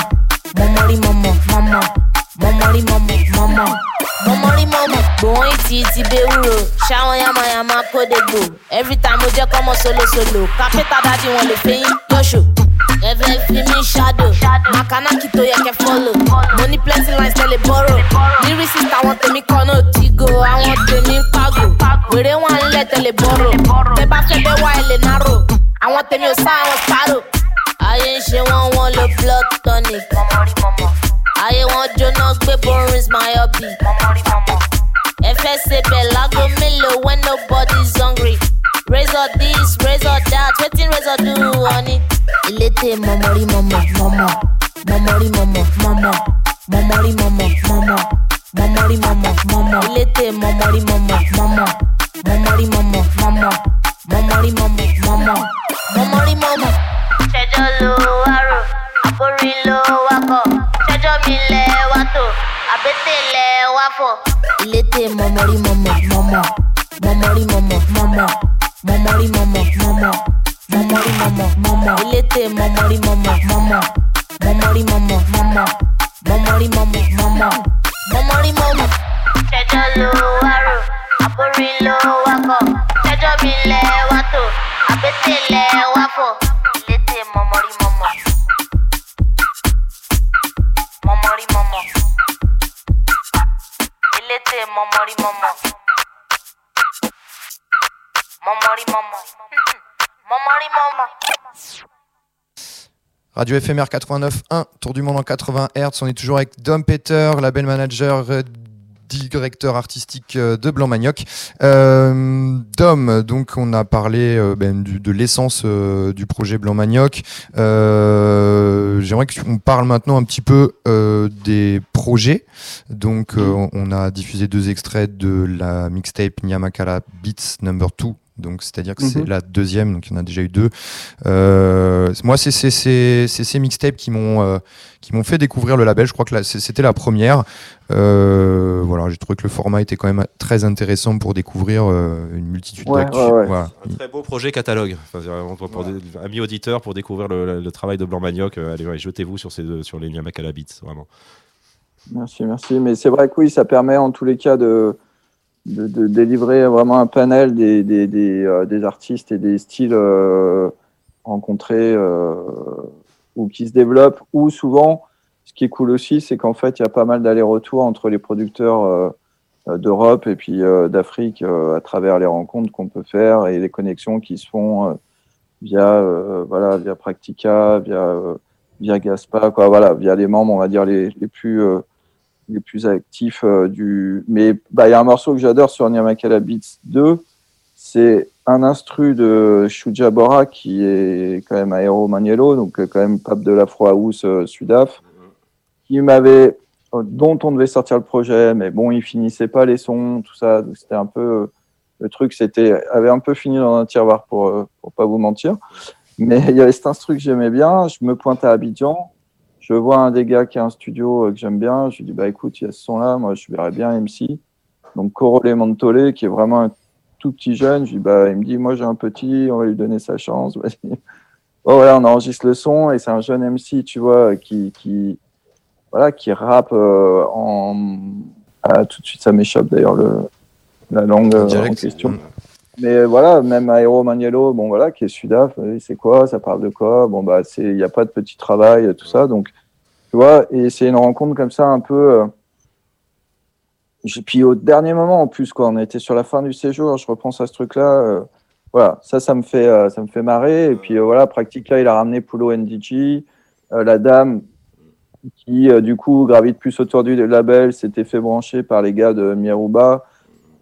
mọ̀mọ́rí mọ̀mọ́ mọ̀mọ́ mọ̀mọ́rí mọ̀mọ́ mọ̀mọ́ mọ̀mọ́rí mọ̀mọ́ gbòòrò ìtì ti bẹ́wúrò ṣáwọn yamayama kódégbò every time mo jẹ́ kọ́mọ solosolo kápẹ́tà dájú wọn lè fẹ́yìn yọ̀ṣù ẹ fẹ́ fi mí shadow makanaki tó yẹ kẹ́ follow. Mo ní plenty lines tẹ́lẹ̀ borrow. Lyricist àwọn tèmi kan náà ti go. Àwọn tèmi ń pàgò wèrè wọn ń lẹ̀ tẹ́lẹ̀ borrow. Tẹ́ bá fẹ́ bẹ́ wá ẹ lè narrow àwọn tèmi ò sá àwọn sparrow ayé ń ṣe wọ́n wọ́n lo blood tonic. Ayé wọn jóná gbé boris my hobby. Ẹ fẹ́ ṣe bẹ̀ lágbo mélòó when nobody's hungry? Razor this razor that wetin razor do honey. ìlétè mọ̀mọ́rí mọ̀mọ́ mọ̀mọ́. Mọ̀mọ́rí mọ̀mọ́ mọ̀mọ́. Mọ̀mọ́rí mọ̀mọ́ mọ̀mọ́. Mọ̀mọ́rí mọ̀mọ́ mọ̀mọ́. Ìlétè mọ̀mọ́rí mọ̀mọ́ mọ̀mọ́. Mọ̀mọ́rí mọ̀mọ́ mọ̀mọ́. Mọ̀mọ́rí mọ̀mọ́ mọ̀mọ́ mọ̀mọ́rí mọ̀mọ́. ṣẹjọ́ ló wá rò àbórí ló wá kọ̀. Ṣẹjọ́ mi lẹ̀ wá tò àbẹ́tẹ̀ lẹ̀ wá fọ̀. ìlétè mọ̀mọ́rí mọ̀mọ́ mọ̀mọ́ mọ̀mọ́rí mọ̀mọ́ mọ̀mọ́ mọ̀mọ́rí mọ̀mọ́ mọ̀mọ́ mọ̀mọ́rí mọ̀mọ́ mọ̀mọ́ ìlétè mọ̀mọ́rí mọ̀mọ́ mọ̀mọ́ mọ̀mọ́rí mọ̀mọ́ mọ̀mọ́ mọ̀mọ́rí mọ̀mọ́ mọ̀mọ́ mọ̀mọ́rí mọ̀mọ́. ṣẹjọ́ ló wá rò àbórí ló wá kọ̀. Ṣẹjọ́ mi lẹ̀ wá tò Radio FMR 89.1, Tour du monde en 80 Hz. On est toujours avec Dom Peter, label manager, euh, directeur artistique euh, de Blanc Manioc. Euh, Dom, donc on a parlé euh, ben, de l'essence euh, du projet Blanc Manioc. Euh, J'aimerais qu'on parle maintenant un petit peu des projets. Donc on- on a diffusé deux extraits de la mixtape Nyamakala Beats Number 2. Donc c'est-à-dire que c'est Mhm. la deuxième, donc il y en a déjà eu deux. Euh, moi, c'est ces mixtapes qui m'ont euh, qui m'ont fait découvrir le label. Je crois que c'était la première. Euh, voilà, j'ai trouvé que le format était quand même très intéressant pour découvrir euh, une multitude Ouais, d'actu. ouais, ouais. Voilà. Un très beau projet catalogue. Enfin, pour, des amis auditeurs, pour découvrir le, le- le travail de Blanc Manioc, euh, allez, ouais, jetez-vous sur, ces deux- sur les Nyamakala Beats, vraiment. Merci, merci. Mais c'est vrai que oui, ça permet en tous les cas de, de, délivrer vraiment un panel des, euh, artistes et des styles euh, rencontrés euh, ou qui se développent. Ou souvent, ce qui est cool aussi, c'est qu'en fait, il y a pas mal d'allers-retours entre les producteurs d'Europe et puis d'Afrique à travers les rencontres qu'on peut faire et les connexions qui se font via, voilà, via Practica, via, via Gaspa, voilà, via les membres, on va dire, les, les plus. Les plus actifs euh, du. Mais bah, il y a un morceau que j'adore sur Nyamakala Beats 2. C'est un instru de Shuja Bora qui est quand même Aero Maniello, donc euh, quand même pape de l'Afro House euh, Sudaf, qui m'avait. dont on devait sortir le projet, mais bon, il finissait pas les sons, tout ça. donc C'était un peu. Le truc c'était avait un peu fini dans un tiroir pour, pour pas vous mentir. Mais il y avait cet instru que j'aimais bien. Je me pointe à Abidjan je vois un des gars qui a un studio euh, que j'aime bien, je lui dis bah écoute, il y a ce son là, moi je verrais bien MC. Donc Corolé Montolé, qui est vraiment un tout petit jeune, je lui dis bah il me dit moi j'ai un petit, on va lui donner sa chance. vas-y. Oh voilà, on enregistre le son et c'est un jeune MC, tu vois, qui qui voilà, qui rappe euh, en ah, tout de suite ça m'échappe d'ailleurs le la langue euh, en question. Mais voilà, même Aero Maniello, bon voilà, qui est Sudaf, euh, c'est quoi, ça parle de quoi Bon bah c'est, il n'y a pas de petit travail, tout ça, donc tu vois, et c'est une rencontre comme ça un peu. euh, j'ai- Puis au dernier moment en plus, quoi, on était sur la fin du séjour, je repense à ce truc-là. euh, voilà, ça, ça me fait, euh, ça me fait marrer. Et puis euh, voilà, Practica, il a ramené Pulo NDG, euh, la dame qui euh, du coup gravite plus autour du label, s'était fait brancher par les gars de Miruba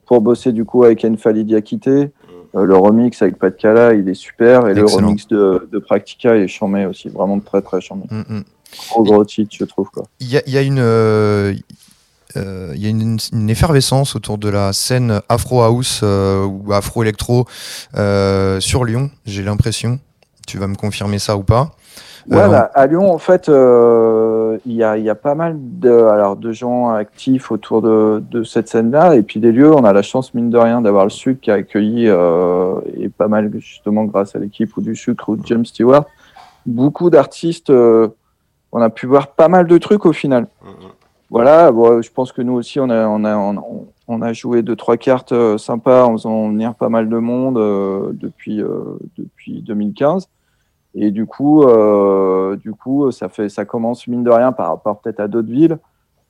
pour bosser du coup avec Enfali Diakité. Euh, le remix avec Pat Kala, il est super. Et Excellent. le remix de, de Practica, il est charmé aussi. Vraiment très, très charmé. Mm, mm. Gros, gros titre, je trouve. Quoi. Il y a, il y a une. euh, euh, y a une, une effervescence autour de la scène Afro House euh, ou Afro Electro sur Lyon, j'ai l'impression. Tu vas me confirmer ça ou pas Ouais, Euh, à Lyon, en fait, euh, il y, y a pas mal de, alors, de gens actifs autour de, de cette scène-là. Et puis des lieux, on a la chance, mine de rien, d'avoir le Sucre qui a accueilli, euh, et pas mal justement grâce à l'équipe ou du Sucre ou de James Stewart, beaucoup d'artistes. euh, on a pu voir pas mal de trucs au final. Voilà, bon, je pense que nous aussi, on a, on a, on, on a joué deux, trois cartes euh, sympas en faisant venir pas mal de monde euh, depuis, euh, depuis 2015. Et du coup, euh, du coup, ça fait, ça commence mine de rien par rapport peut-être à d'autres villes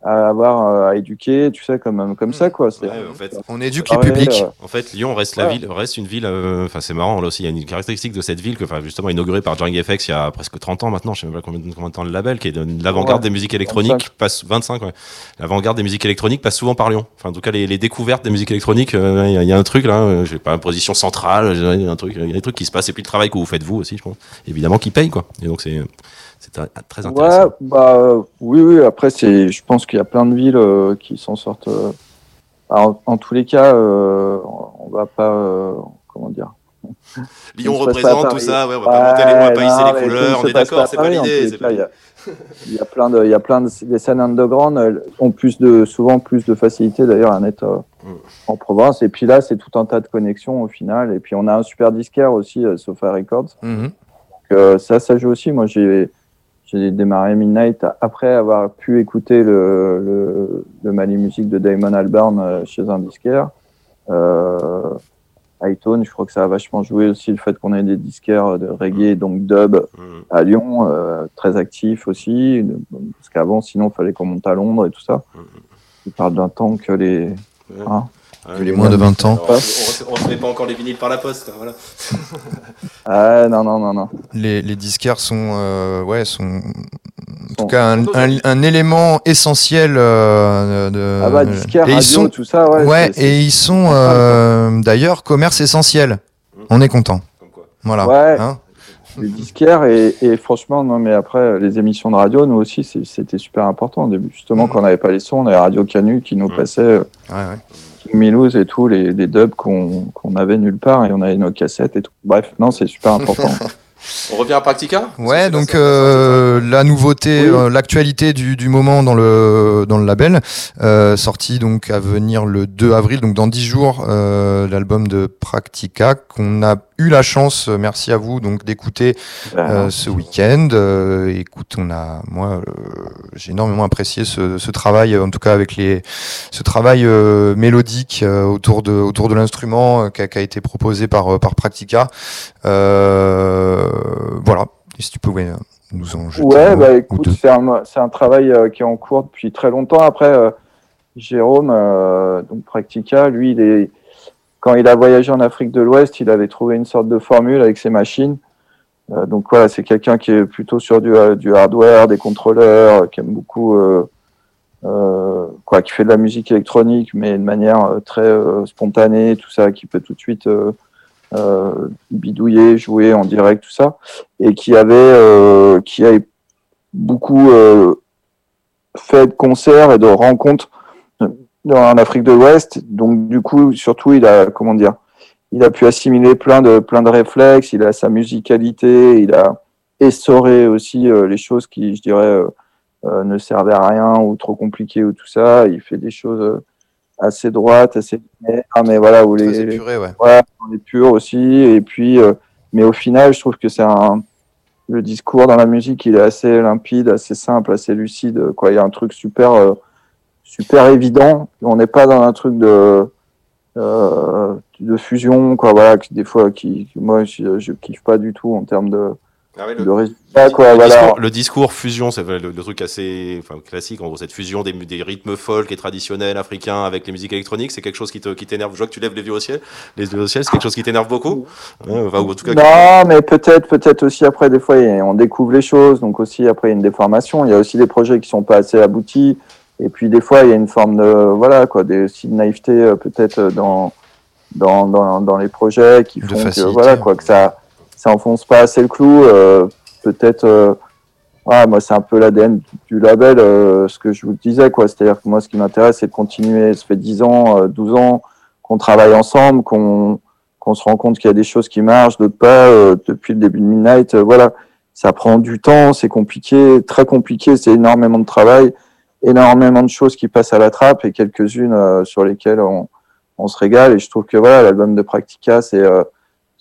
à avoir euh, à éduquer, tu sais, comme comme ça quoi. Ouais, en fait, On éduque les publics. euh, En fait, Lyon reste la ville, reste une ville. euh, Enfin, c'est marrant là aussi. Il y a une caractéristique de cette ville que, enfin, justement, inaugurée par Django FX il y a presque 30 ans maintenant. Je sais même pas combien, combien de temps le label, qui est de l'avant-garde Ouais. des musiques électroniques, passe 25. Ouais. L'avant-garde des musiques électroniques passe souvent par Lyon. Enfin, en tout cas, les, les découvertes des musiques électroniques, euh, il y, a- il y a un truc là. euh, J'ai pas une position centrale. Il y a un truc, il y a des trucs qui se passent. Et puis le travail que vous faites vous aussi, je pense. Évidemment, qui paye quoi. Et donc c'est c'est très- intéressant. Ouais, bah euh, oui, oui. Après, c'est, je pense qu'il y a plein de villes euh, qui s'en sortent. euh. Alors, en, tous les cas, euh, on va pas, euh, comment dire. Lyon représente tout ça. Ouais, on va pas monter les mots, pas hisser couleurs. On est d'accord, c'est pas l'idée. Il y a, plein de, il y a plein de, les scènes underground elles ont plus de, souvent plus de facilité d'ailleurs à euh, Mm. en province. Et puis là, c'est tout un tas de connexions au final. Et puis on a un super disquaire aussi, euh, Sofa Records. Mhm. Donc, euh, ça, ça joue aussi. Moi, j'ai j'ai démarré Midnight après avoir pu écouter le, le, le Mali Music de Damon Albarn euh, chez un disquaire. Euh, je crois que ça a vachement joué aussi le fait qu'on ait des disquaires de reggae, donc dub Mm. à Lyon, euh, très actifs aussi. Parce qu'avant, sinon, il fallait qu'on monte à Londres et tout ça. Mhm. Je parle d'un temps que les. Hein Ouais, les moins de 20 ans. Alors, on, se met pas encore les vinyles par la poste. Voilà. Ah, non, non, non, non. Les, les disquaires sont, euh, ouais, sont en tout cas un, un- un élément essentiel euh, de. Ah bah, disquaire, et radio, ils sont, tout ça, ouais. ouais, et ils sont euh, d'ailleurs commerce essentiel. On est content. Comme quoi. Voilà. Ouais. Hein les disquaires et, et franchement non mais après les émissions de radio nous aussi c'était super important au début justement Mhm. quand on n'avait pas les sons on avait Radio Canu qui nous Mhm. passait euh, ouais, ouais. Milouz et tout les, dubs qu'on qu'on avait nulle part et on avait nos cassettes et tout. Bref non c'est super important On revient à Practica? Ouais, donc euh, la nouveauté, Oui. euh, l'actualité du, du moment dans le dans le label, euh, sorti donc à venir le 2 avril, donc dans 10 jours, euh, l'album de Practica qu'on a eu la chance, merci à vous, donc d'écouter euh, ce week-end. Euh, écoute, on a, moi, euh, j'ai énormément apprécié ce, ce travail, en tout cas avec les, ce travail euh, mélodique euh, autour de autour de l'instrument euh, qui, a, qui a été proposé par euh, par Practica. Euh, voilà. Et si tu pouvais euh, nous en jeter ouais bah ou écoute c'est un un travail euh, qui est en cours depuis très longtemps. Après euh, Jérôme euh, donc Practica lui il est quand il a voyagé en Afrique de l'Ouest il avait trouvé une sorte de formule avec ses machines. Euh, donc voilà, c'est quelqu'un qui est plutôt sur du, euh, du hardware, des contrôleurs, euh, qui aime beaucoup, euh, euh, quoi, qui fait de la musique électronique, mais de manière euh, très euh, spontanée, tout ça, qui peut tout de suite euh, euh, bidouiller, jouer en direct, tout ça, et qui avait, euh, qui a beaucoup euh, fait de concerts et de rencontres en Afrique de l'Ouest. Donc du coup, surtout, il a, comment dire, il a pu assimiler plein de plein de réflexes. Il a sa musicalité. Il a essoré aussi euh, les choses qui, je dirais, euh, euh, ne servaient à rien ou trop compliquées ou tout ça. Il fait des choses euh, assez droites, assez linéaires, mais voilà où les épuré, ouais. Ouais, on est pur aussi. Et puis, euh, mais au final, je trouve que c'est un. Le discours dans la musique, il est assez limpide, assez simple, assez lucide. Quoi, il y a un truc super, euh, super évident. On n'est pas dans un truc de, euh, de fusion, quoi. Voilà, qui, des fois, qui, qui- moi, je, je kiffe pas du tout en termes de, Ah ouais, le- de résultats, quoi. le, Voilà. discours, le discours fusion, c'est le, le truc assez enfin, classique, en gros, cette fusion des, des rythmes folk et traditionnels africains avec les musiques électroniques, c'est quelque chose qui te- qui t'énerve. Je vois que tu lèves les yeux au ciel. Les yeux au ciel, c'est quelque chose qui t'énerve beaucoup. Ouais, enfin, ou en tout cas, Non, mais peut-être, peut-être aussi après, des fois, on découvre les choses, donc aussi après, il y a une déformation. Il y a aussi des projets qui sont pas assez aboutis, et puis des fois, il y a une forme de, voilà, quoi, des, aussi de naïveté, euh, peut-être euh, dans, dans, dans, dans les projets qui font que, voilà, quoi, que ça, ça enfonce pas assez le clou. euh, peut-être, euh, ouais, moi, c'est un peu l'ADN du label, euh, ce que je vous disais, quoi. C'est-à-dire que moi, ce qui m'intéresse, c'est de continuer. Ça fait 10 ans, euh, 12 ans qu'on travaille ensemble, qu'on, qu'on se rend compte qu'il y a des choses qui marchent, d'autres pas, depuis le début de Midnight. voilà, ça prend du temps, c'est compliqué, très compliqué, c'est énormément de travail, énormément de choses qui passent à la trappe et quelques-unes sur lesquelles on, on se régale. Et je trouve que voilà, l'album de Practica, c'est ce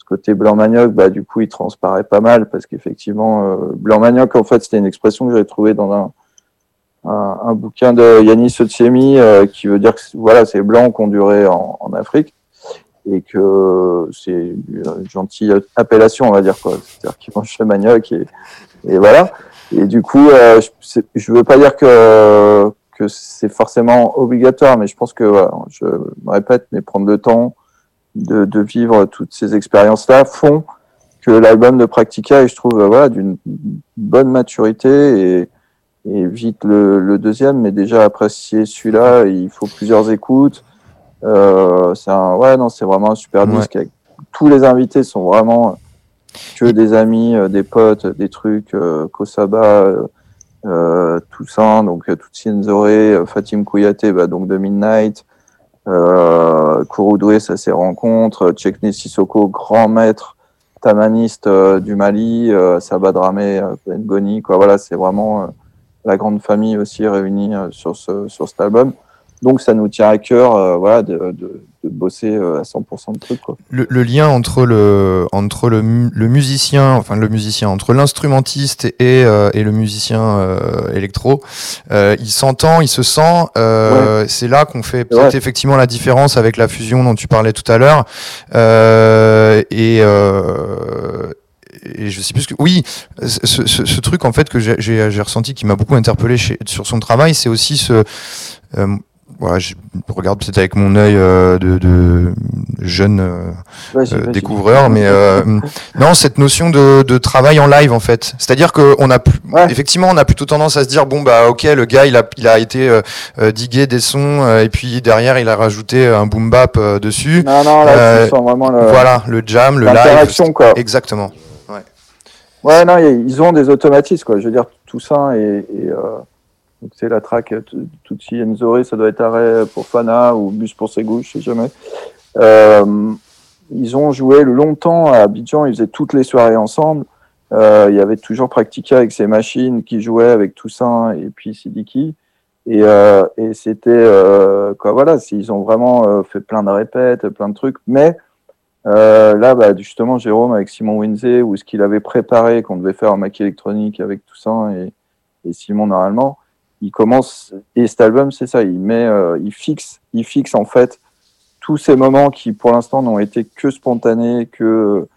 côté blanc manioc, bah, du coup, il transparaît pas mal parce qu'effectivement, euh, blanc manioc, en fait, c'était une expression que j'avais trouvée dans un, bouquin de Yannis Otsiemi euh, qui veut dire que voilà, c'est blanc qu'on durait en, Afrique. et que c'est une gentille appellation, on va dire quoi. C'est-à-dire qu'ils mangent le manioc et, voilà. Et du coup, euh, je, je veux pas dire que c'est forcément obligatoire, mais je pense que je me répète, mais prendre le temps de, de vivre toutes ces expériences-là font que l'album de Practica est, je trouve, euh, voilà, d'une bonne maturité et, et vite le, le, deuxième, mais déjà apprécier celui-là, il faut plusieurs écoutes. Euh, c'est un, ouais, non, c'est vraiment un super Ouais. disque. Avec, tous les invités sont vraiment que des amis, euh, des potes, des trucs, euh, Kosaba, euh, euh, Toussaint, donc Tutsi Nzoré, euh, Fatim Kouyaté, bah, donc de Midnight, euh, Kouroudoué, ça ses rencontres, Tchekne Sissoko, grand maître tamaniste euh, du Mali, euh, Sabah Dramé, euh, Ngoni, quoi, voilà, c'est vraiment euh, la grande famille aussi réunie sur, ce, sur cet album. Donc ça nous tient à cœur euh, voilà, de, de, de bosser euh, à 100% de trucs. Quoi. Le, le lien entre le entre le, le musicien, enfin le musicien, entre l'instrumentiste et, euh, et le musicien euh, électro, euh, il s'entend, il se sent. euh, C'est là qu'on fait peut-être Ouais. effectivement la différence avec la fusion dont tu parlais tout à l'heure. Euh, et euh, et je sais plus ce que oui ce, ce, ce truc en fait que j'ai ressenti qui m'a beaucoup interpellé chez, sur son travail c'est aussi ce euh, je regarde peut-être avec mon œil euh, de, de jeune euh, euh, découvreur, mais non, cette notion de, de travail en live en fait. C'est-à-dire que on a Ouais. effectivement, on a plutôt tendance à se dire bon bah ok, le gars il a il a été digué des sons et puis derrière il a rajouté un boom bap dessus. Non, non, là, vraiment le, voilà, le jam, le live. quoi. Exactement. Ouais, non, ils ont des automatismes, quoi. Je veux dire, Toussaint et, et euh, donc c'est la track euh, Tutsi Enzore, ça doit être arrêt pour Fana ou bus pour Ségou, je sais jamais. Euh, ils ont joué longtemps à Abidjan, ils faisaient toutes les soirées ensemble. Euh, il y avait toujours Practica avec ses machines qui jouaient avec Toussaint et puis Sidiki. Et, euh, et c'était euh, quoi voilà, ils ont vraiment euh, fait plein de répètes, plein de trucs, mais euh, là, bah, justement, Jérôme avec Simon Winze, ou ce qu'il avait préparé, qu'on devait faire en Mac électronique avec Toussaint et, et Simon normalement, il commence, et cet album, c'est ça, il met, euh, il fixe, il fixe en fait tous ces moments qui, pour l'instant, n'ont été que spontanés, que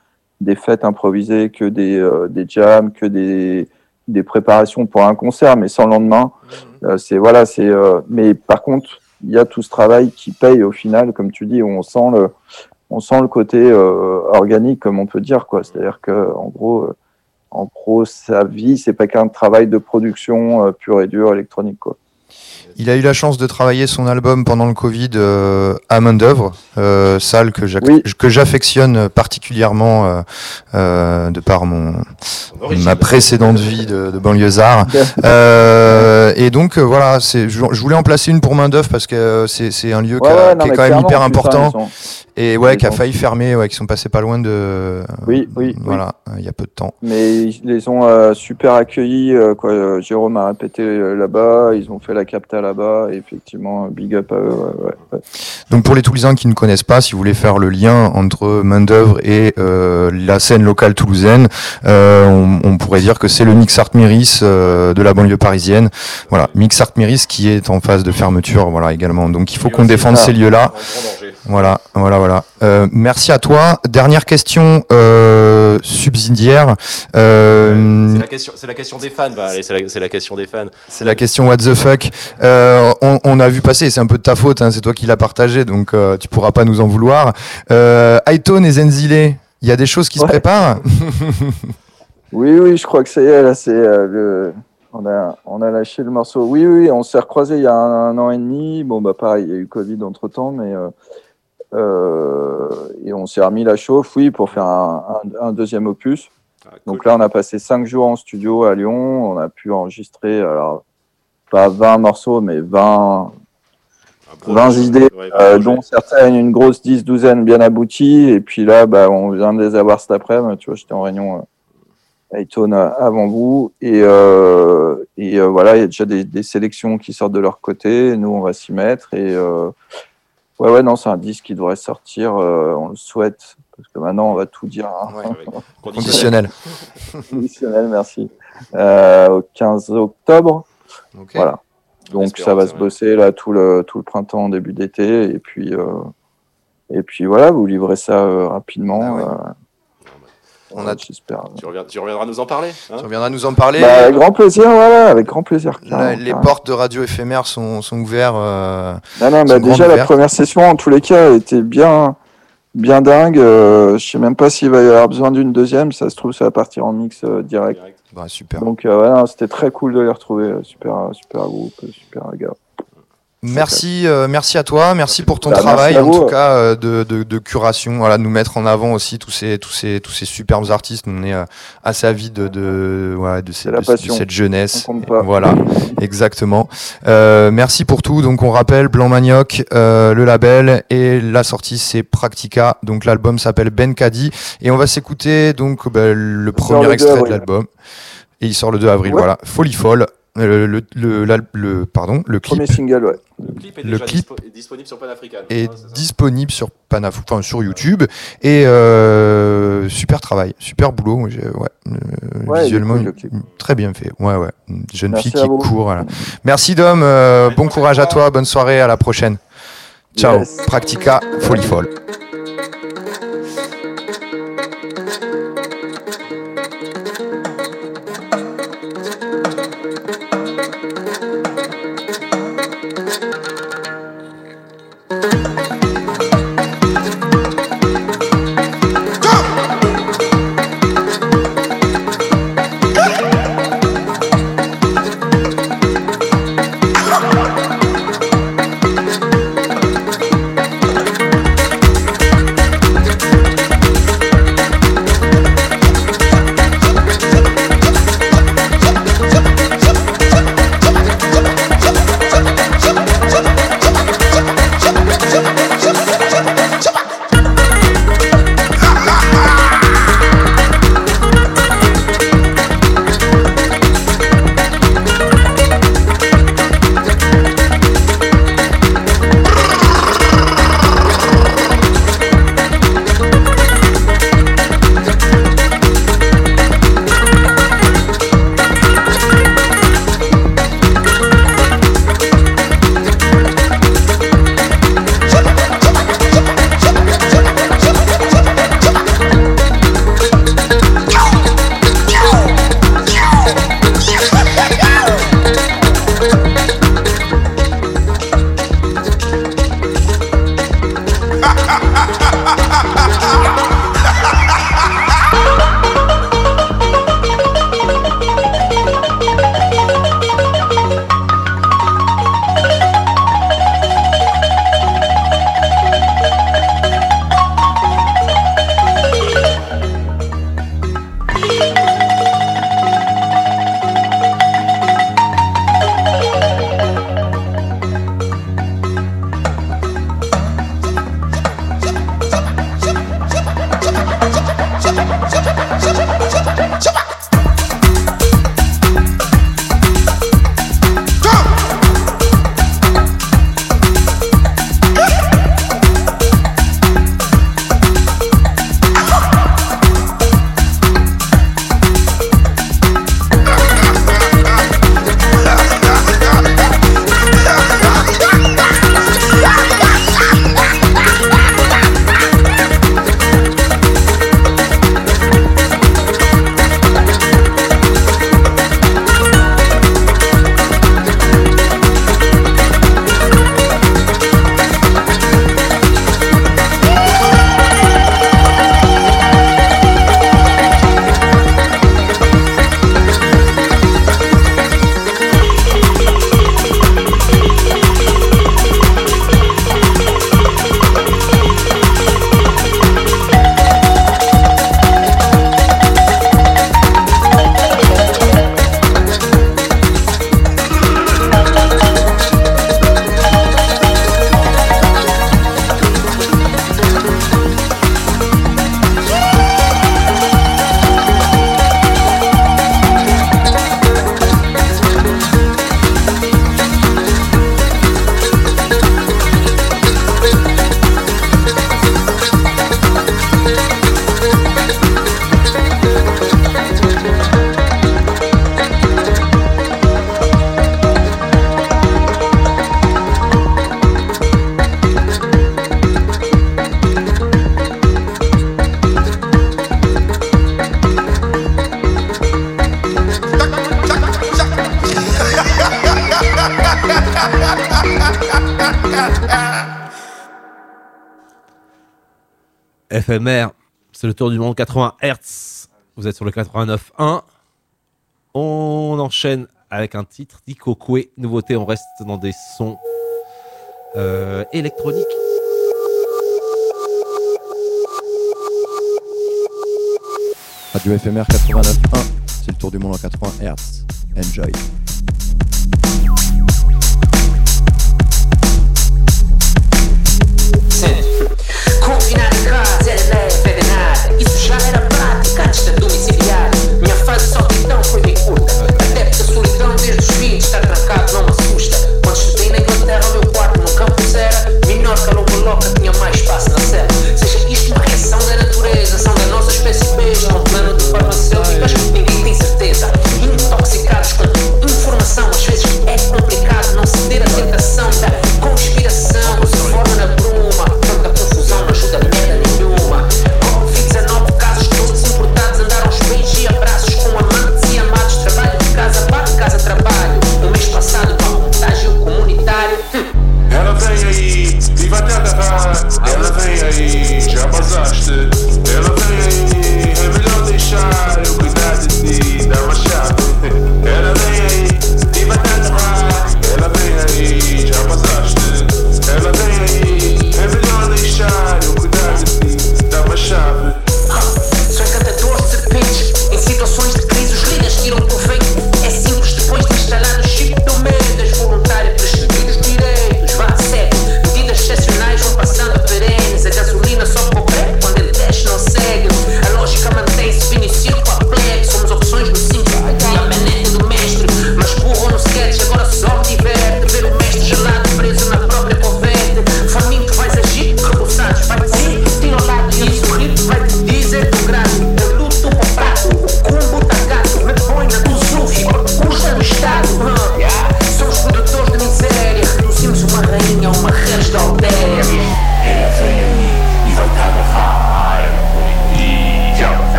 des fêtes improvisées, que des, euh, des jams, que des, des préparations pour un concert, mais sans lendemain. Euh, c'est voilà, c'est. mais par contre, il y a tout ce travail qui paye au final, comme tu dis, où on sent le, on sent le côté organique, comme on peut dire, quoi. C'est-à-dire que, en gros, en pro, sa vie, c'est pas qu'un travail de production euh, pur et dur électronique, quoi. Il a eu la chance de travailler son album pendant le Covid euh, à main d'œuvre, euh, salle que j'ac- Oui. que j'affectionne particulièrement euh, euh, de par mon ma précédente vie de, de banlieusard. Euh, et donc euh, voilà, c'est je, je voulais en placer une pour main d'œuvre parce que euh, c'est c'est un lieu qui, a- Ouais, ouais, non, qui est quand même hyper putain, important sont- et ouais qui a failli fermer, ouais, qui sont passés pas loin de Oui, oui, oui. voilà il y a peu de temps. Mais ils les ont euh, super accueillis. euh, quoi. Euh, Jérôme a répété euh, là-bas, ils ont fait la capta là-bas. Et effectivement, big up à eux. ouais, ouais, ouais. Donc pour les Toulousains qui ne connaissent pas, si vous voulez faire le lien entre main d'œuvre et euh, la scène locale toulousaine, euh, on, on pourrait dire que c'est le Mix Art Miris euh, de la banlieue parisienne. Voilà, Mix Art Miris qui est en phase de fermeture, voilà également. Donc il faut qu'on défende ces lieux-là. Voilà, voilà, voilà. Euh, merci à toi. Dernière question euh, subsidiaire. Euh, C'est la, question, c'est la question des fans. Bah, allez, c'est, la, c'est la question des fans. c'est la question what the fuck. Euh, on, on a vu passer, c'est un peu de ta faute, hein, c'est toi qui l'as partagé, donc euh, tu pourras pas nous en vouloir. Euh, et Zenzile, il y a des choses qui se préparent? Oui, oui, je crois que ça y est. Là, c'est euh, le. On a, on a lâché le morceau. Oui, oui, on s'est recroisé il y a un, un an et demi. Bon, bah pareil, il y a eu Covid entre temps, mais euh, et on s'est remis la chauffe, oui, pour faire un, un- un deuxième opus. Donc là, on a passé cinq jours en studio à Lyon. On a pu enregistrer, alors pas 20 morceaux, mais 20, 20 idées, euh, dont certaines, une grosse dix, douzaine bien abouties. Et puis là, bah, on vient de les avoir cet après-midi. Tu vois, j'étais en réunion euh, à Eton euh, avant vous. Et, euh, et euh, voilà, il y a déjà des, des sélections qui sortent de leur côté. Nous, on va s'y mettre. Et euh, ouais, ouais, non, c'est un disque qui devrait sortir. euh, on le souhaite. Parce que maintenant, on va tout dire. hein. Conditionnel. Conditionnel, merci. Euh, au 15 octobre. Voilà. Donc ça va se bosser là tout le tout le printemps, début d'été, et puis euh, Et puis voilà, vous livrez ça euh, rapidement. Ah ouais. Euh, On a- j'espère. Tu, reviens- tu reviendras nous en parler. hein Tu reviendras nous en parler. Bah, avec grand plaisir, voilà, avec grand plaisir. La- les portes de radio éphémère sont, sont ouvertes. euh, Non, non, sont bah, déjà, la première session, en tous les cas, était bien, bien dingue. Euh, je sais même pas s'il va y avoir besoin d'une deuxième. Ça se trouve, ça va partir en mix euh, direct. bah, super. Donc, euh, ouais, non, c'était très cool de les retrouver. euh, Super, super groupe, euh, super gars. Merci, euh, merci à toi, merci pour ton Bah, travail en tout cas euh, de, de, de curation, voilà, de nous mettre en avant aussi tous ces tous ces tous ces superbes artistes. On est euh, assez avis de de ouais, de, ces- la de- de passion. cette jeunesse. Voilà, exactement. Euh, merci pour tout. Donc on rappelle Blanc Manioc, euh, le label et la sortie c'est Practica. Donc l'album s'appelle Ben Kadi et on va s'écouter donc bah, le premier le 2 extrait de l'album et il sort le 2 avril. Ouais. Voilà, Folie folle. Euh, Le, le, l'al- le- pardon, le clip Premier single, ouais. Le clip est Le déjà clip dispo- est disponible sur Panafrican. est hein, c'est ça disponible sur Panaf enfin, sur YouTube et euh, super travail, super boulot. Ouais, euh, Ouais, est visuellement le très bien fait. Ouais ouais, une jeune Merci fille qui vous. court. voilà. Merci Dom, euh, bon courage à toi, bonne soirée, à la prochaine. Ciao, Yes. Practica, folie folle. Tour du monde 80 Hz. Vous êtes sur le 89.1. On enchaîne avec un titre, Dikokwe. Nouveauté, on reste dans des sons euh, électroniques. Radio FMR 89.1, c'est le tour du monde en 80 Hz. Enjoy.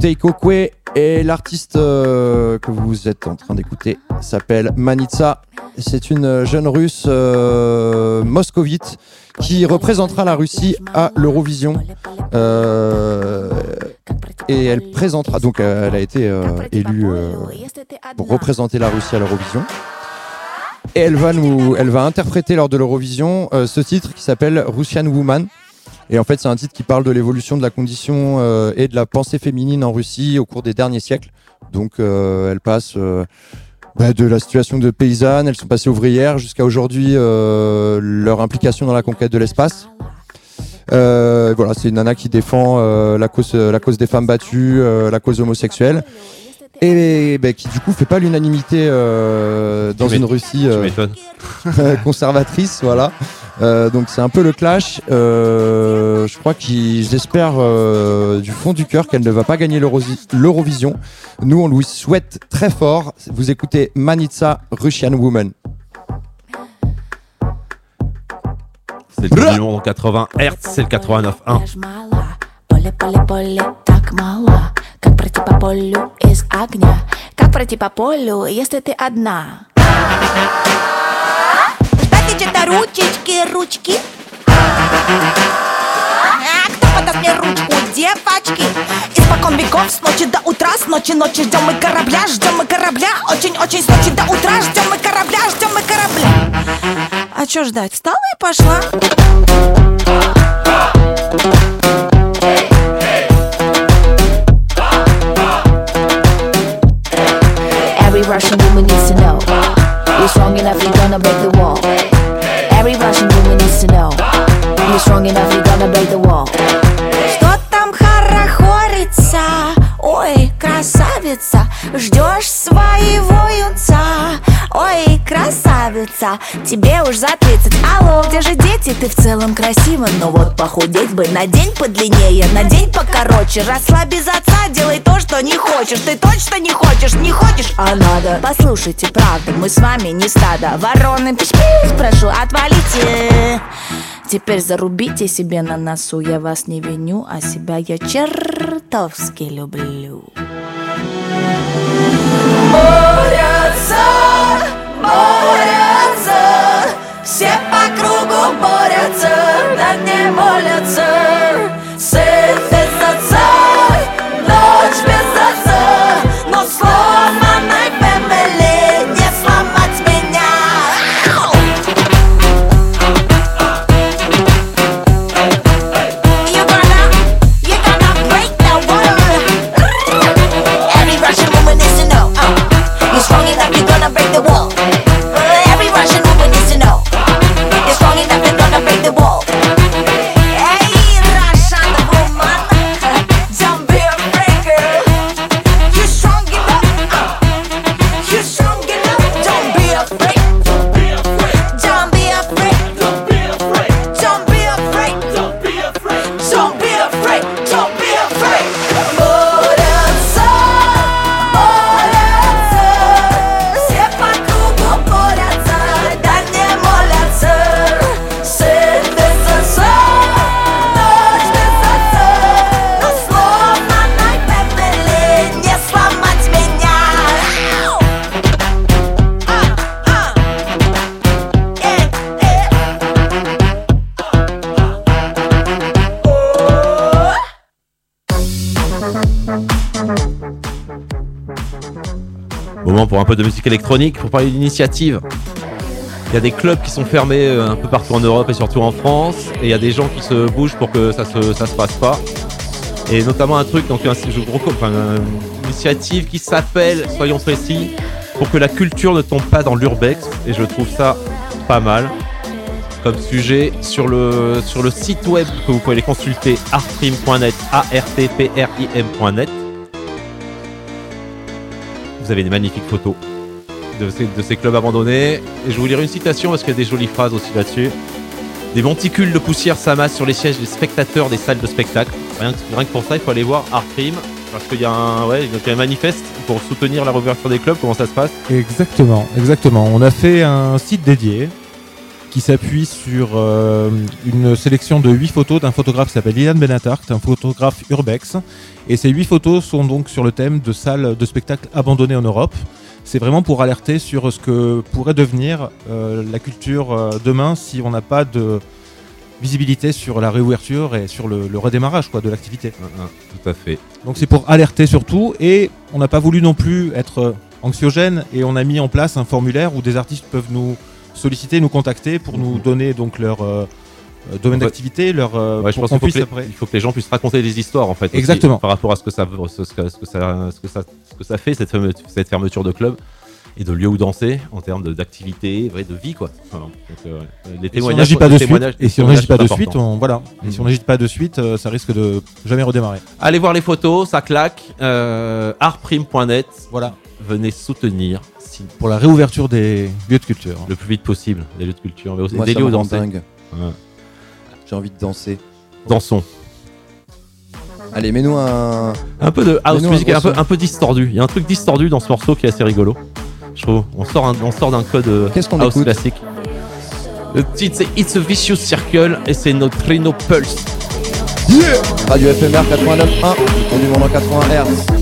S'écoutait Ikokwe et l'artiste euh, que vous êtes en train d'écouter s'appelle Manitsa. C'est une jeune russe euh, moscovite qui représentera la Russie à l'Eurovision. Euh, et elle présentera, donc elle a été élue pour représenter la Russie à l'Eurovision. Et elle va nous, elle va interpréter lors de l'Eurovision ce titre qui s'appelle Russian Woman. Et en fait, c'est un titre qui parle de l'évolution de la condition euh, et de la pensée féminine en Russie au cours des derniers siècles. Donc, euh, elle passe euh, bah, de la situation de paysanne, elles sont passées ouvrières, jusqu'à aujourd'hui euh, leur implication dans la conquête de l'espace. Euh, voilà, c'est une nana qui défend euh, la cause, la cause des femmes battues, la cause homosexuelle, et bah, qui du coup fait pas l'unanimité euh, dans une Russie euh, conservatrice, voilà. Euh, donc c'est un peu le clash. Euh, je crois qu'ils j'espère euh, du fond du cœur qu'elle ne va pas gagner l'Eurovision. Nous on lui souhaite très fort. Vous écoutez Manitsa Russian Woman. C'est le en 80 Hz, c'est le 89.1. пройти по полю из огня Как пройти по полю, если ты одна Ждать где-то ручечки, ручки. А кто подаст мне ручку, девочки? Испокон веков, с ночи до утра, с ночи ночи ждем мы корабля, ждем мы корабля, очень-очень с ночи до утра, ждем мы корабля, ждем мы корабля. А чё ждать? Встала и пошла. gonna break the красавица, тебе уж за 30 Алло, где же дети? Ты в целом красива Но вот похудеть бы на день подлиннее. На день покороче. Росла без отца, делай то, что не хочешь. Ты точно не хочешь, не хочешь, а надо. Послушайте, правда, мы с вами не стадо. Вороны, пиш-пиш, прошу, отвалите. Теперь зарубите себе на носу. Я вас не виню, а себя я чертовски люблю. Борются, борются Все по кругу борются, да не молятся Pour un peu de musique électronique, pour parler d'initiative. Il y a des clubs qui sont fermés euh, un peu partout en Europe et surtout en France, et il y a des gens qui se bougent pour que ça se, ça se passe pas. Et notamment un truc, donc un, je vous recommande- une initiative qui s'appelle, soyons précis, pour que la culture ne tombe pas dans l'urbex, et je trouve ça pas mal comme sujet sur le, sur le site web que vous pouvez aller consulter artprim.net, A-R-T-P-R-I-M.net. Vous avez des magnifiques photos de ces, clubs abandonnés. Et je vous lire une citation parce qu'il y a des jolies phrases aussi là-dessus. Des monticules de poussière s'amassent sur les sièges des spectateurs des salles de spectacle. Rien que, pour ça, il faut aller voir Artrim. Parce qu'il y, y a un manifeste pour soutenir la réouverture des clubs. Comment ça se passe? Exactement, exactement. On a fait un site dédié qui s'appuie sur euh, une sélection de 8 photos d'un photographe qui s'appelle Ilan Benatar, qui est un photographe urbex. Et ces 8 photos sont donc sur le thème de salles de spectacle abandonnées en Europe. C'est vraiment pour alerter sur ce que pourrait devenir euh, la culture euh, demain si on n'a pas de visibilité sur la réouverture et sur le, le redémarrage quoi, de l'activité. Tout à fait. Donc c'est pour alerter surtout et on n'a pas voulu non plus être anxiogène et on a mis en place un formulaire où des artistes peuvent nous solliciter, nous contacter pour nous donner donc leur euh, euh, domaine fait- d'activité, leur euh, Ouais, je pense qu'on qu'il faut, puisse que les- après. il faut que les gens puissent raconter des histoires en fait. aussi, par rapport à ce que ça, ce, ce que, ce que ça, ce que ça, ce que ça fait cette fermeture, cette fermeture de club et de lieux où danser en termes de- d'activité, vrai, de vie quoi. Donc, euh, ouais. les Et si on témoignages, n'agit pas de suite, et si on n'agit pas de suite, on, voilà. Et si on n'agit pas de suite, euh, ça risque de jamais redémarrer. Allez voir les photos, ça claque. Euh, artprime.net. Voilà. Venez soutenir Pour la réouverture des lieux de culture. le plus vite possible, des lieux de culture, mais aussi Moi, des lieux danser. dingue. Ouais. J'ai envie de danser. Dansons. Allez, mets-nous un. Un peu de house music, un peu, son. un peu distordu. Il y a un truc distordu dans ce morceau qui est assez rigolo. Je trouve. On sort, un- on sort d'un code euh, Qu'est-ce qu'on house écoute classique. Le titre c'est It's a Vicious Circle et c'est notre Trino Pulse. Radio FMR 89.1, tour du monde en 80 Hz.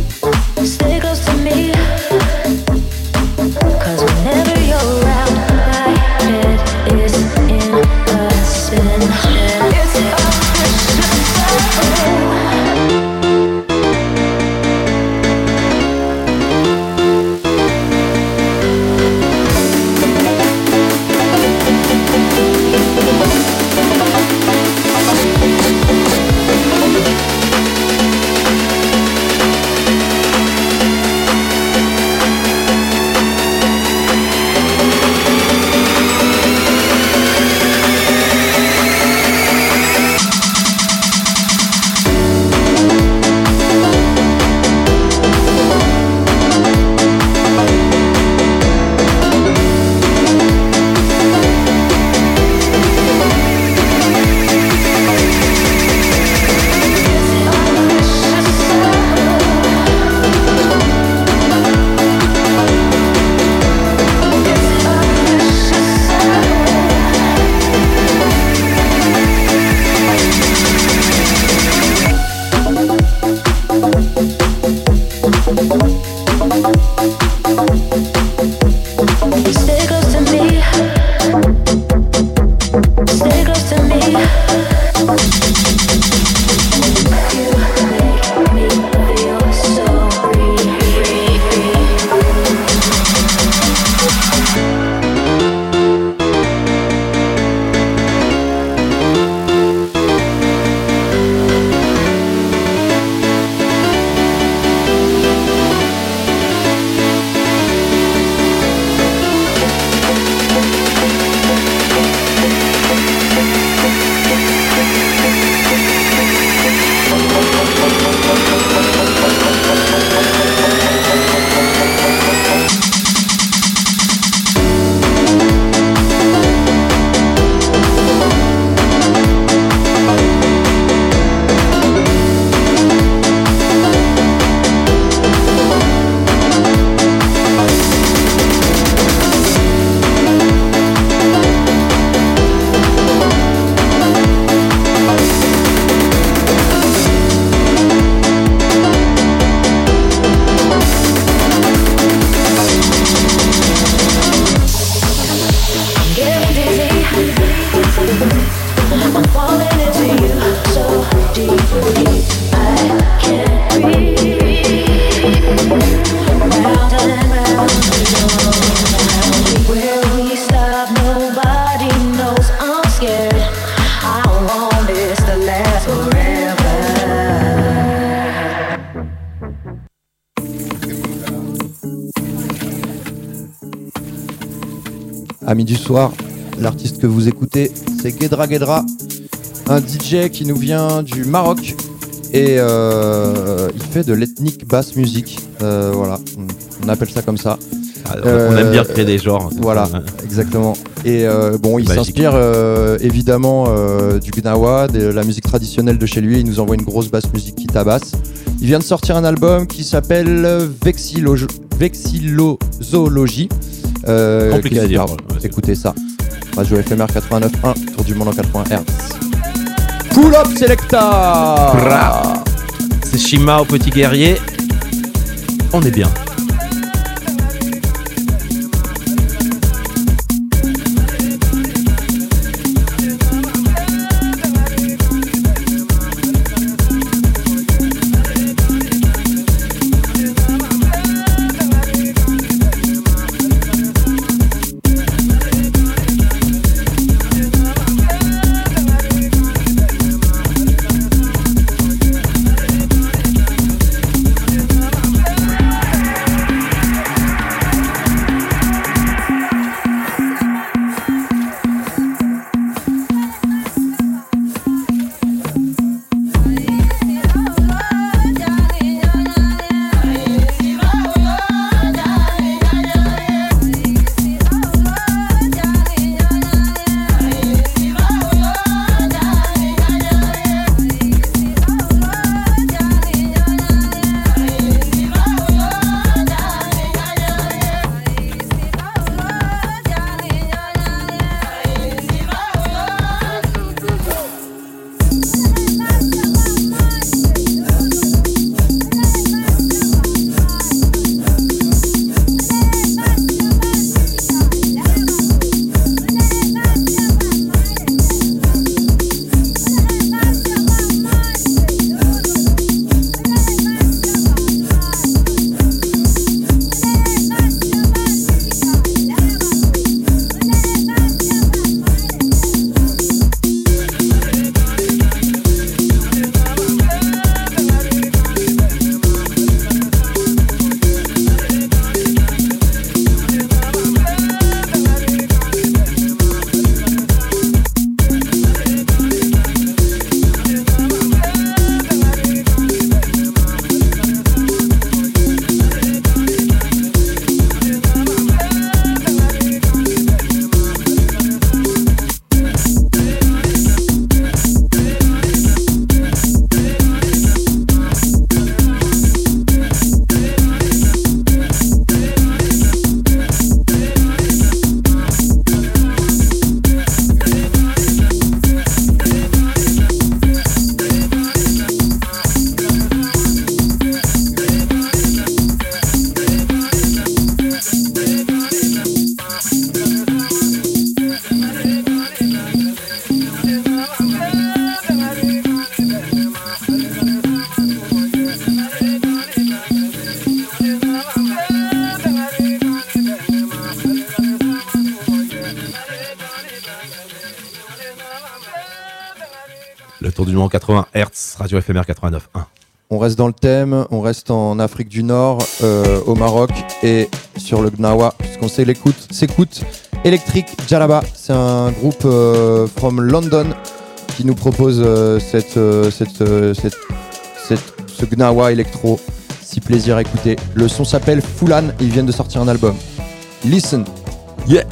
Amis du soir, l'artiste que vous écoutez, c'est Guedra Guedra, un DJ qui nous vient du Maroc et euh, il fait de l'ethnic bass music. Euh, voilà, on- appelle ça comme ça. Ah, on aime bien créer des genres. Voilà, ça. exactement. Et euh, bon, il s'inspire euh, évidemment euh, du Gnawa, de la musique traditionnelle de chez lui. Il nous envoie une grosse basse musique qui tabasse. Il vient de sortir un album qui s'appelle Vexilo-. Euh, Compliqué qui est à dire, Écoutez ça. Radio FMR 89.1, Tour du monde en 80 Hz. Pull up Selecta. C'est Shima au petit guerrier. On est bien. Du monde en 80 Hz, Radio FMR 89.1. On reste dans le thème, on reste en Afrique du Nord, euh, au Maroc et sur le Gnawa, puisqu'on sait l'écoute, s'écoute Electric Jalaba. C'est un groupe euh, from London qui nous propose euh, cette, cette, cette- cette- ce Gnawa électro. Si plaisir à écouter. Le son s'appelle Fulan, ils viennent de sortir un album. Listen. Yeah.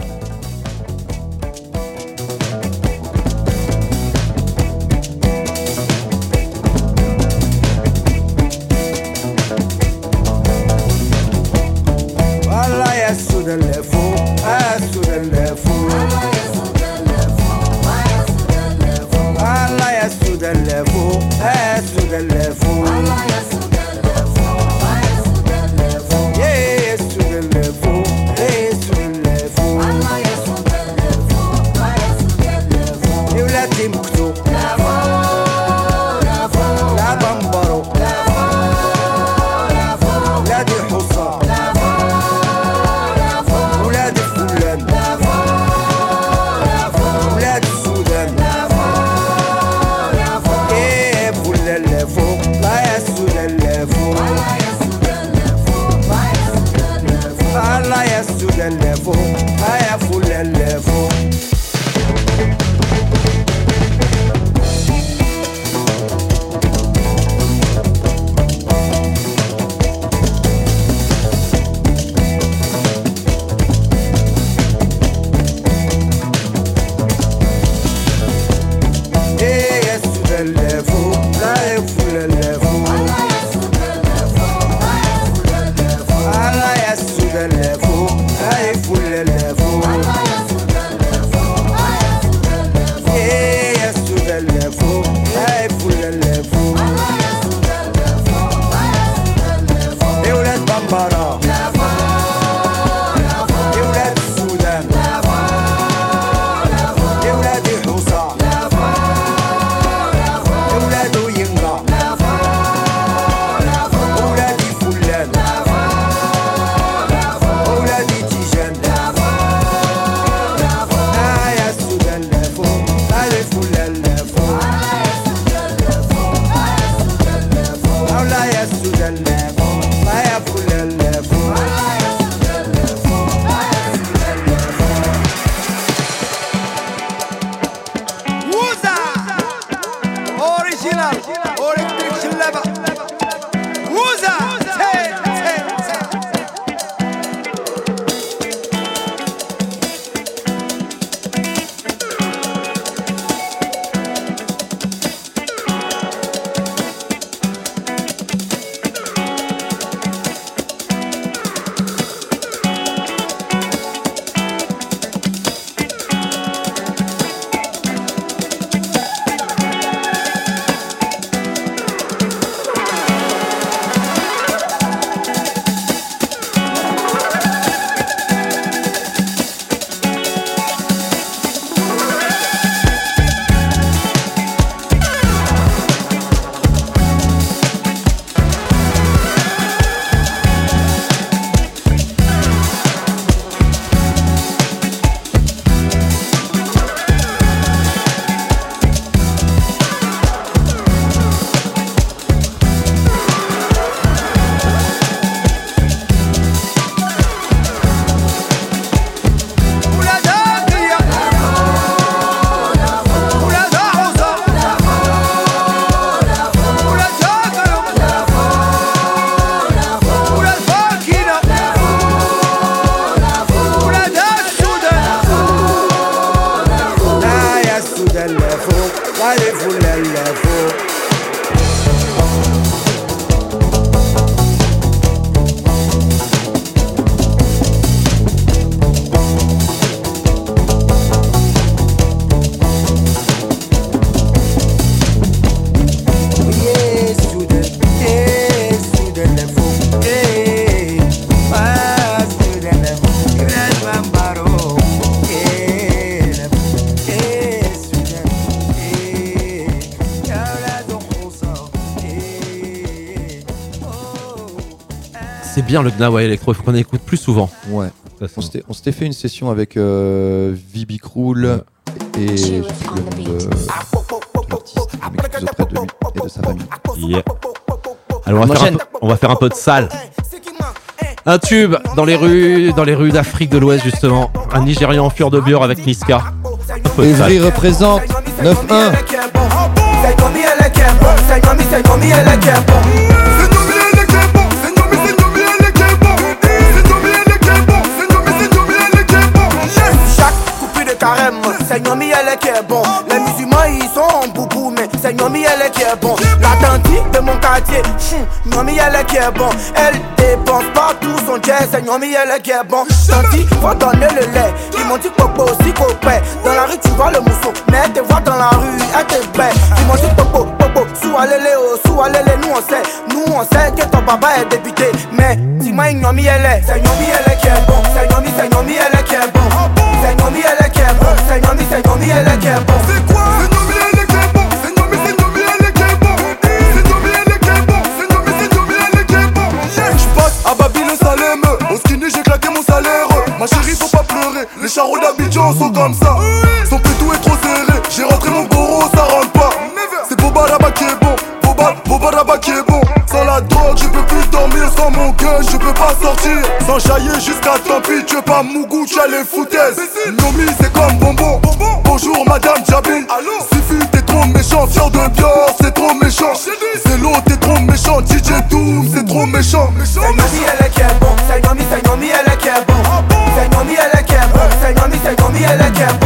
Bien le Gnawa Electro, il faut qu'on écoute plus souvent. Ouais. On s'était on s'était fait une session avec euh, Vibi Krul et le nom de l'artiste, mais qui plus auprès de lui et de sa famille. Yeah. Alors on va, On faire un on va faire un peu de salle. Un tube dans les rues, dans les rues d'Afrique de l'Ouest justement. Un Nigérian en fur de bière avec Niska. Evry représente 9-1. Est. Les musulmans ils sont en boubou, mais c'est Nomi elle qui est bon. La tante de mon quartier, Nomi elle qui est bon. Elle dépense partout son jet, c'est Nomi elle qui est bon. Tanti, faut donner le lait. Ils m'ont dit popo aussi copain. Dans la rue tu vois le mousseau, mais elle te voit dans la rue, elle te bête. Ils m'ont dit popo, popo, sous allez oh, sous allez nous on sait. Nous on sait que ton papa est député, mais dis-moi Nomi elle est, c'est Nomi elle qui est bon. C'est Nomi, c'est Nomi elle qui est bon. C'est Nomi elle C'est Nomi, qui est bon. C'est quoi C'est Nomi qui est bon. C'est Nomi, c'est Nomi qui est bon. C'est Nomi qui est bon. C'est Nomi, c'est Nomi qui est bon. J'passe à Babylone Salem Au skinny j'ai claqué mon salaire Ma chérie faut pas pleurer Les charros d'Abidjan sont comme ça sortir Sans chailler jusqu'à tant pis Tu veux pas Mougou tu as les foutaises Nomi c'est comme bonbon Bonjour madame Jabin Sifu t'es trop méchant Fier de Bior c'est trop méchant Zélo t'es trop méchant DJ Doom c'est trop méchant C'est Nomi elle qui est bon. C'est Nomi, c'est Nomi elle qui est bon. C'est Nomi elle qui est bon. C'est Nomi, c'est Nomi elle qui est bon.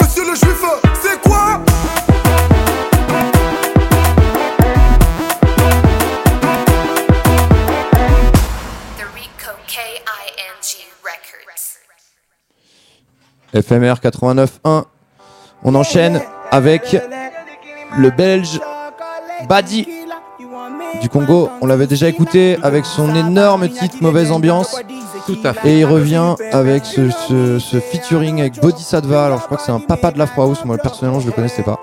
Monsieur le juif, c'est quoi? The Rico K-I-N-G On enchaîne avec le belge Badi du Congo. On l'avait déjà écouté avec son énorme titre Mauvaise Ambiance. Tout à fait. Et il revient avec ce, ce- ce featuring avec Bodhisattva. Alors je crois que c'est un papa de l'Afro House. Moi personnellement je le connaissais pas.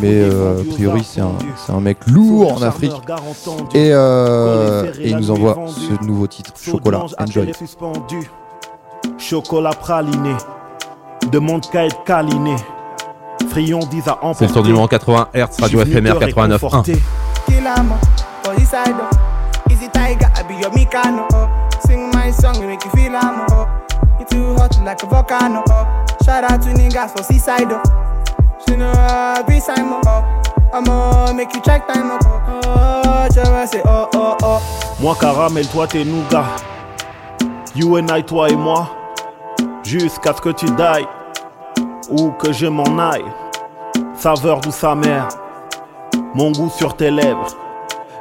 Mais euh, a priori c'est un, c'est un mec lourd en Afrique. Et, euh, et il nous envoie ce nouveau titre, Chocolat. Enjoy. Chocolat praliné. Demande qu'à être câliné. Friandise à emporter. C'est le tour du monde 80 Hz, radio FMR te 89.1. for this side up. Easy tiger, I be your Mikano up. Sing my song, we make you feel I'm up. You too hot like a volcano. Shout out to niggas for seaside up. You know, I be Simon up. I'ma make you check time up. Oh, say oh oh oh. Moi caramel, toi t'es nougat. You and I, toi et moi. Jusqu'à ce que tu die. Ou que je m'en aille. Saveur douce amère. Mon goût sur tes lèvres.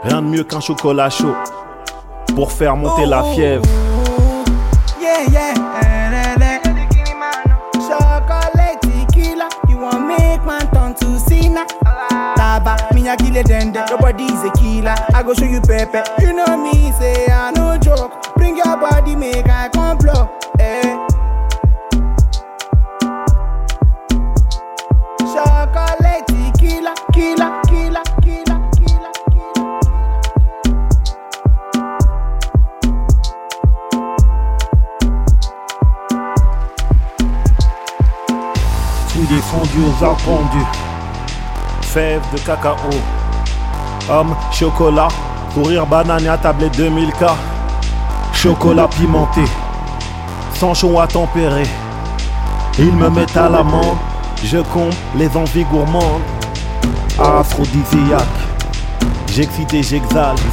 Rien de mieux qu'un chocolat chaud. Pour faire monter la fièvre. Yeah, yeah. Chocolate tequila, you want make man turn to sinner. Taba, me a kill killer. I go show you pepper. You know me, say I no joke. Bring your body, make I complot. Eh. Chocolate tequila, killer, killer, Défendu aux arbres. Fèves de cacao. Homme, chocolat. Courir banane à tablette 2000K. Chocolat pimenté. Sans chaud à tempérer. Ils me mettent à l'amende. Je comble les envies gourmandes. Aphrodisiaque. J'excite et j'exalte.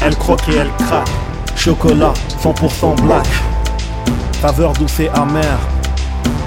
Elle croque et elle craque. Chocolat 100% black. Saveur douce et amère.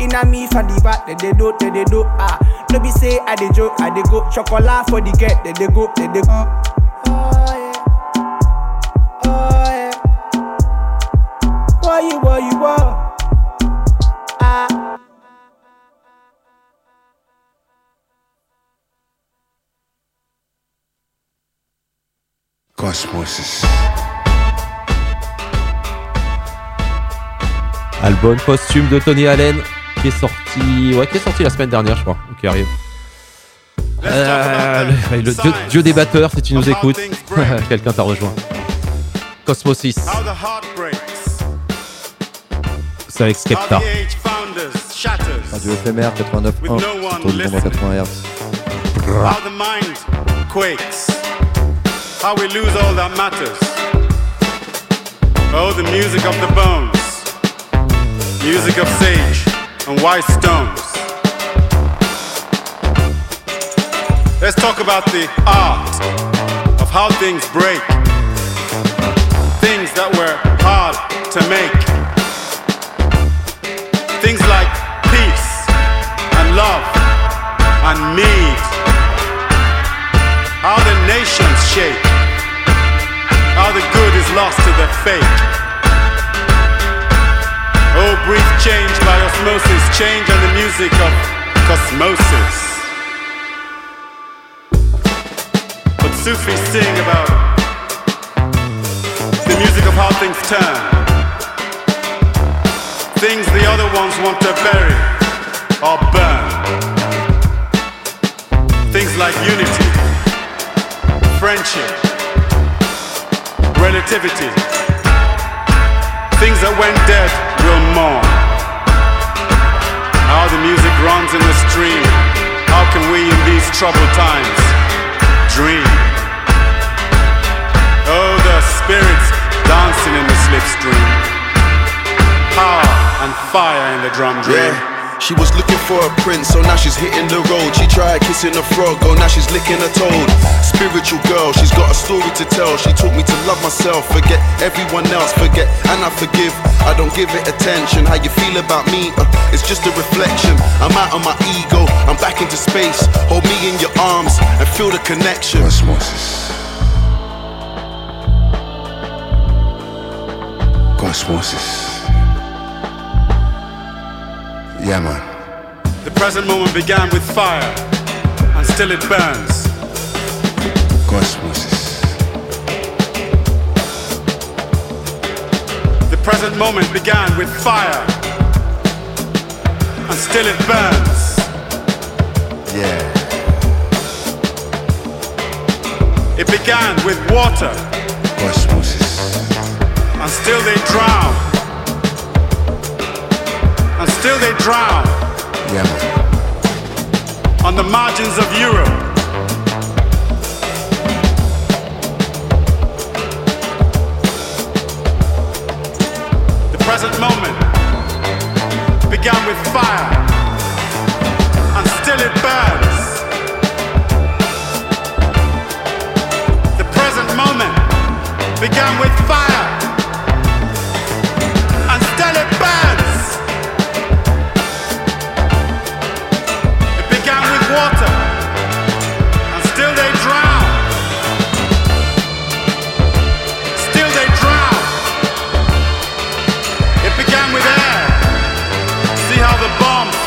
Inna me for the back, they they do, they they do ah No be say I dey joke, I dey go Chocolate for the get, they they go, they they go you, you? Ah. Cosmosis. Album posthume de Tony Allen qui est sorti, ouais, qui est sorti la semaine dernière, je crois, ou qui arrive. Euh, le, le dieu, dieu des batteurs, si tu nous écoutes, quelqu'un t'a rejoint. Cosmosis, c'est avec Skepta. Radio FMR 89.1. C'est tour du monde à 80 Hz. How the mind quakes. How we lose all that matters. Oh, the music of the bones. Music of sage and white stones. Let's talk about the art of how things break. Things that were hard to make. Things like peace and love and mead. How the nations shake. How the good is lost to the fake. Oh, brief change by osmosis, change and the music of cosmosis. But Sufis sing about the music of how things turn. Things the other ones want to bury or burn. Things like unity, friendship, relativity. Things that went dead will mourn. How the music runs in the stream. How can we in these troubled times dream? Oh, the spirits dancing in the slipstream. Power and fire in the drum Yeah. She was looking for a prince, so now she's hitting the road. She tried kissing a frog, oh now she's licking a toad. Spiritual girl, she's got a story to tell. She taught me to love myself, forget everyone else, forget and I forgive. I don't give it attention. How you feel about me? Uh, it's just a reflection. I'm out of my ego, I'm back into space. Hold me in your arms and feel the connection. Osmosis. Cosmosis. Yeah, man. The present moment began with fire, and still it burns. Cosmosis. The present moment began with fire, and still it burns. Yeah. It began with water, Cosmosis. and still they drown. Still they drown Yeah, on the margins of Europe. The present moment began with fire, and still it burns. The present moment began with fire,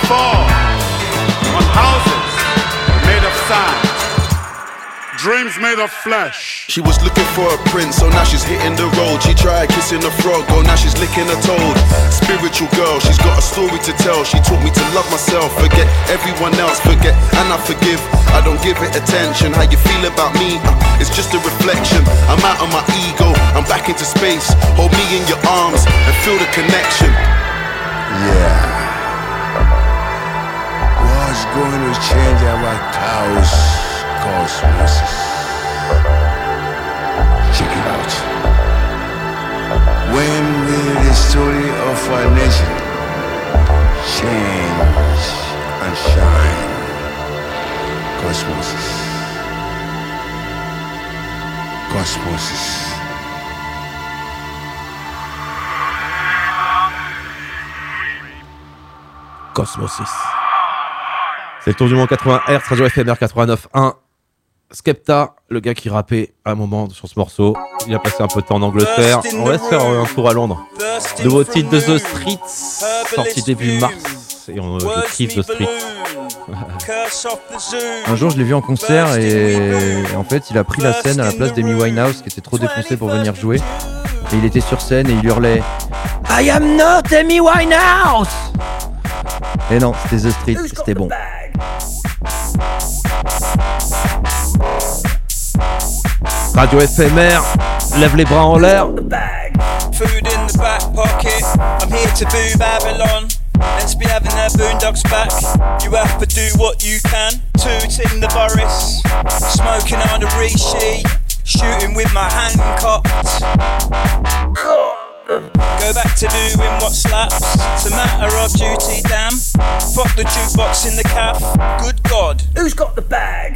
fall on houses made of sand. Dreams made of flesh. She was looking for a prince, so now she's hitting the road. She tried kissing a frog, oh now she's licking a toad. Spiritual girl, she's got a story to tell. She taught me to love myself, forget everyone else, forget and I forgive. I don't give it attention. How you feel about me? Uh, it's just a reflection. I'm out of my ego, I'm back into space. Hold me in your arms and feel the connection. Yeah. Going to change our chaos cosmosis? Check it out. When will the story of our nation change and shine? Cosmosis. Cosmosis. Cosmosis. C'est le tour du monde 80 Hz, Radio FMR 89.1. Skepta, le gars qui rappait à un moment sur ce morceau, il a passé un peu de temps en Angleterre. On va se faire un tour à Londres. Nouveau titre de The Streets, sorti début mars. Et on kiffe The Streets. Un jour, je l'ai vu en concert et en fait, il a pris la scène à la place d'Amy Winehouse qui était trop défoncé pour venir jouer. Et il était sur scène et il hurlait I am not Amy Winehouse Et non, c'était The Street, c'était bon. Radio FMR, lève les bras en l'air. Food in the back pocket. I'm here to boo Babylon. Let's be having their boondocks back. You have to do what you can. Tooting the Boris. Smoking on the Rishi. Shooting with my hand cocked. Go back to doing what slaps. It's a matter of duty, damn. Fuck the jukebox in the calf. Good God. Who's got the bag?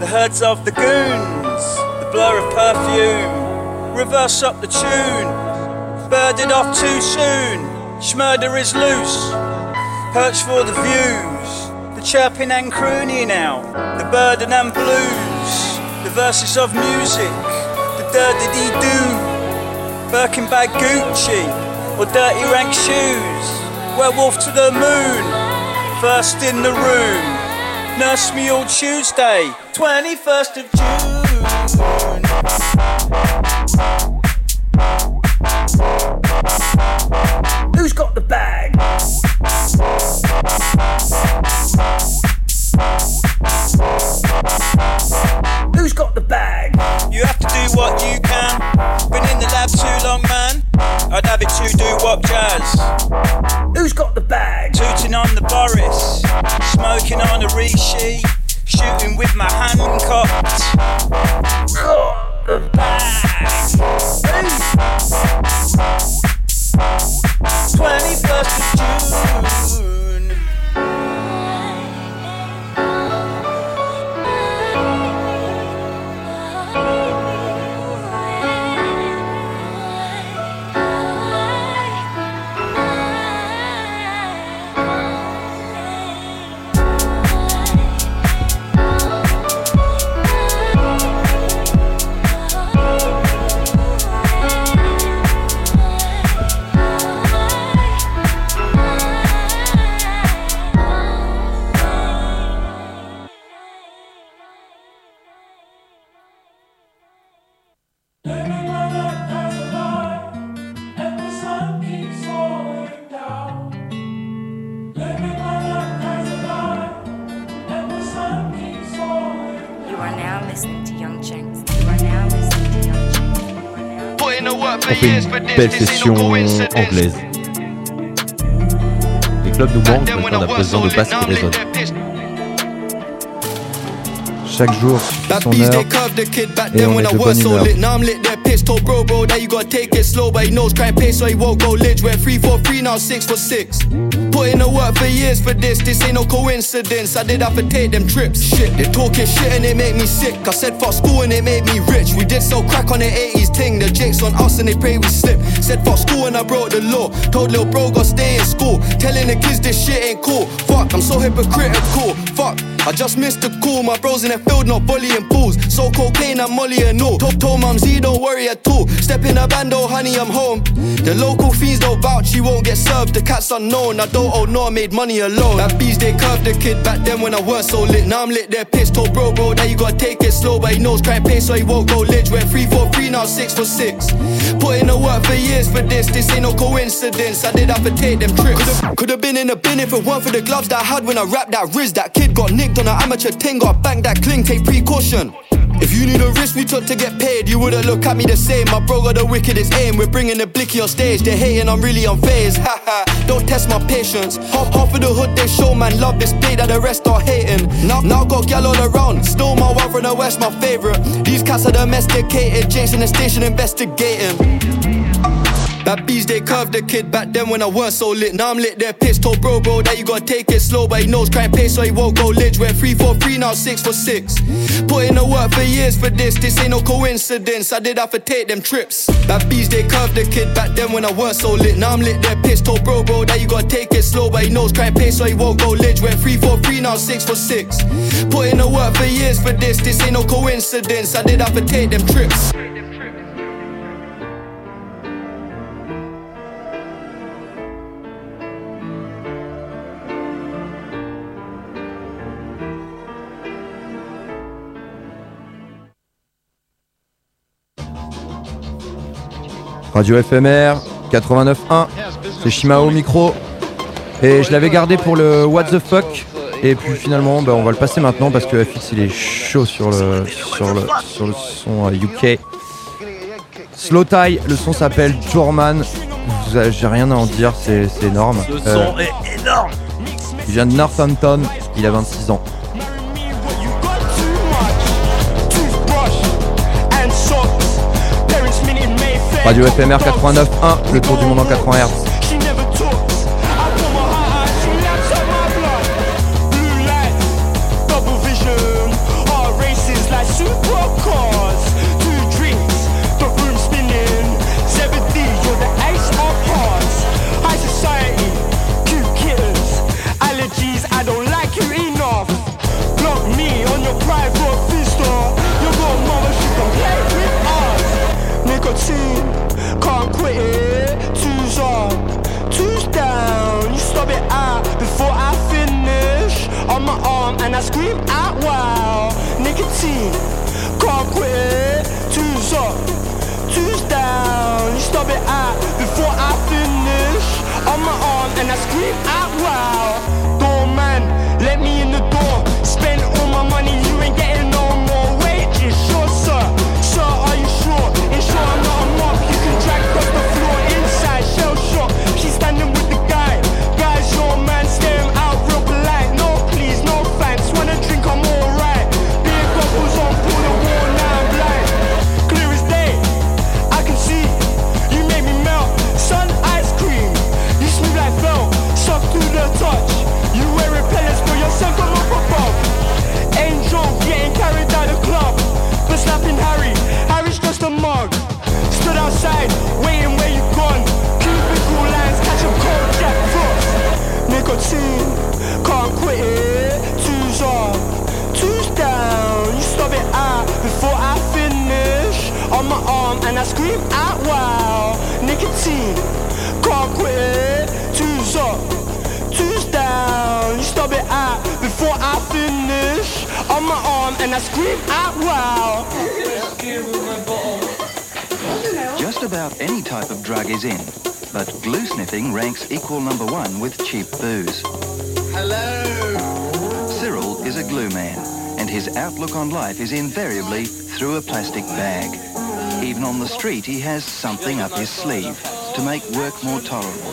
The herds of the goons. The blur of perfume. Reverse up the tune. Birded off too soon. Schmurder is loose. Perch for the views. The chirping and crooning now. The burden and blues. The verses of music. The dirty doo. Birkin bag Gucci. Or dirty rank shoes. Werewolf to the moon. First in the room. Nurse me all Tuesday. 21st of June. Who's got the bag? Who's got the bag? You have to do what you can. Been in the lab too long, man. I'd have it to do what jazz. Who's got the bag? Tooting on the Boris. Smoking on the Rishi. Shooting with my hand cocked. Got the bag. 21st of June. On fait une belle session anglaise. Les clubs nous manquent, maintenant on a besoin de basses qui résonnent. Chaque jour son heure they curved the kid back et then on when est I de was bonne so humeur. lit. Now I'm lit, they're pissed. Told bro, bro, that you gotta take it slow, but he knows crime pay, so he won't go lidge. We're three for three, now six for six. Put in the work for years for this, this ain't no coincidence. I did have to take them trips. Shit, they talking shit and it made me sick. I said fuck school and it made me rich. We did so crack on the 80s ting. The jakes on us and they pray we slip. Said fuck school and I broke the law. Told little bro, go stay in school. Telling the kids this shit ain't cool. Fuck, I'm so hypocritical. Fuck. I just missed the call, my bros in the field not volleying pools. So cocaine and molly and all. Told, told mum Z don't worry at all. Step in a bando, oh, honey, I'm home. The local fiends don't vouch, he won't get served. The cat's unknown, I don't owe no, I made money alone. That bees they curved the kid back then when I was so lit. Now I'm lit, they're pissed. Told bro, bro, that you gotta take it slow, but he knows crime pay, so he won't go lidge. We're three for three, now six for six. Put in the work for years for this, this ain't no coincidence. I did have to take them trips. Could've, been in the bin if it weren't for the gloves that I had when I wrapped that Riz. That kid got nicked on an amateur ting, got banged that take precaution. If you knew the risk we took to get paid, you wouldn't look at me the same. My bro got the wickedest aim. We're bringing the blicky on stage. They're hating, I'm really unfazed. Haha, don't test my patience. Half, half of the hood they show, man, love this play that the rest are hating. Now, now got gal all around. Still my one from the west, my favorite. These cats are domesticated. Jason the station investigating. That bees they curved the kid back then when I weren't so lit. Now I'm lit, they're pissed. Told bro, bro, that you gotta take it slow, but he knows crime pay, so he won't go lidge. We're three for three, now six for six. Put in the work for years for this, this ain't no coincidence. I did have to take them trips. That bees they curved the kid back then when I weren't so lit. Now I'm lit, they're pissed. Told bro, bro, that you gotta take it slow, but he knows crime pay, so he won't go lidge. We're three for three, now six for six. Put in the work for years for this, this ain't no coincidence. I did have to take them trips. Radio FMR 89.1, c'est Shimao au micro. Et je l'avais gardé pour le What the fuck. Et puis finalement, bah, on va le passer maintenant parce que FX il est chaud sur le, sur le, sur le son euh, UK. Slow Tie, le son s'appelle Jorman. J'ai rien à en dire, c'est énorme. Le Euh, son est énorme. il vient de Northampton, il a 26 ans. Radio FMR 89.1, le tour du monde en 80 Hz. Up, two's down. Stop it out before I finish. On my arm, and I scream out wow. Doorman, let me in the outlook on life is invariably through a plastic bag. Even on the street, he has something up his sleeve to make work more tolerable.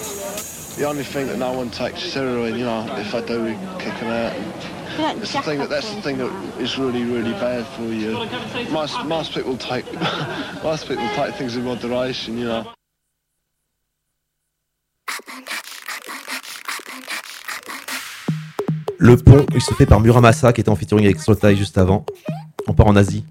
The only thing that no one takes is heroin, you know, if I do, we kick them out. It's the thing that, that's the thing that is really, really bad for you. Most, most people take, most people take things in moderation, you know. Le pont, il se fait par Muramasa qui était en featuring avec Slotai juste avant. On part en Asie.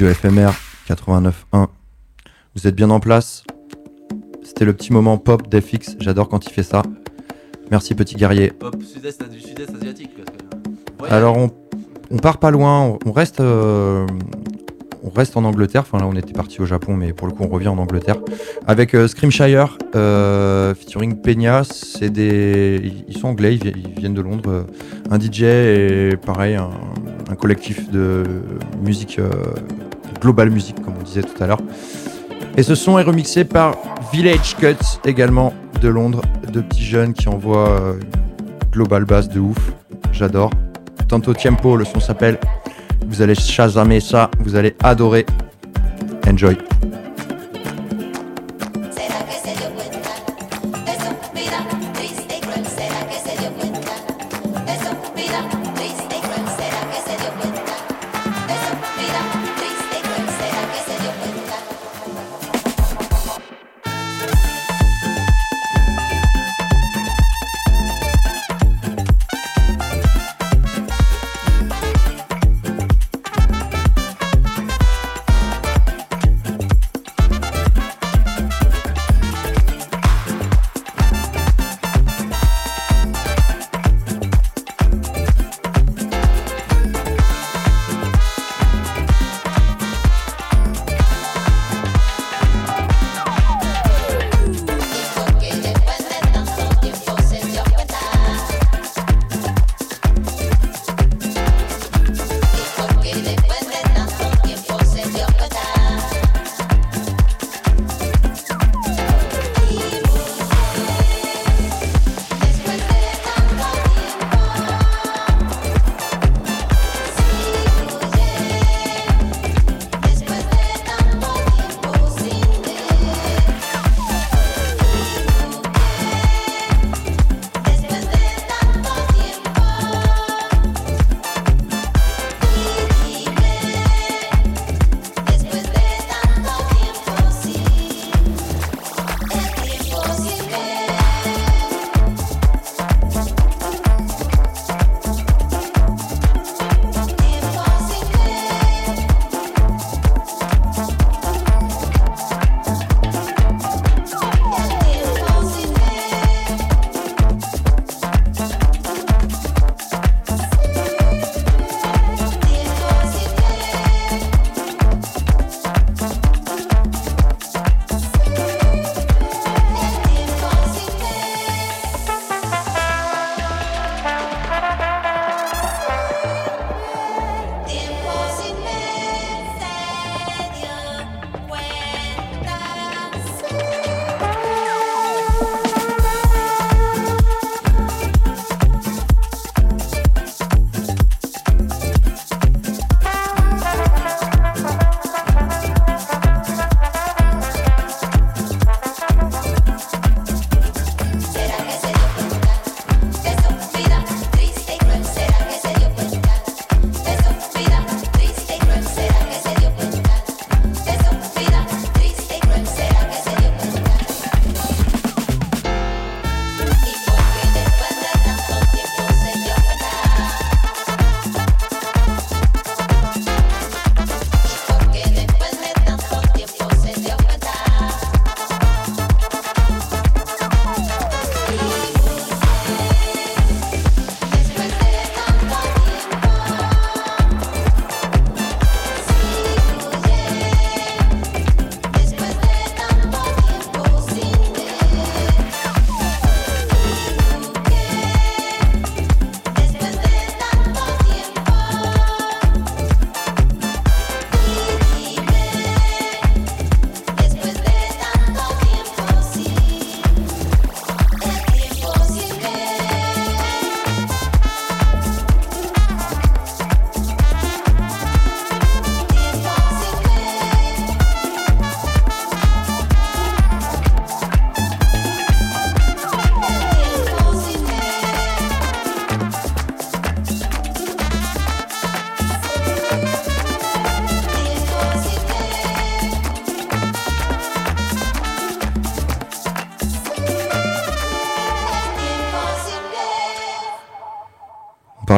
Radio FMR 89.1. Vous êtes bien en place C'était le petit moment pop d'FX. J'adore quand il fait ça. Merci petit guerrier. Pop sud-est du sud-est asiatique. parce que- Ouais. Alors on, on part pas loin, on, reste, euh, on reste en Angleterre. Enfin là on était parti au Japon, mais pour le coup on revient en Angleterre avec euh, Screamshire euh, featuring Peña. C'est des, ils- sont anglais, ils, vi- ils viennent de Londres. un DJ et pareil un, un collectif de musique euh, global music comme on disait tout à l'heure. Et ce son est remixé par Village Cuts également de Londres, deux petits jeunes qui envoient euh, global bass de ouf. J'adore. Tanto Tiempo, le son s'appelle. Vous allez chasamer ça, vous allez adorer. Enjoy.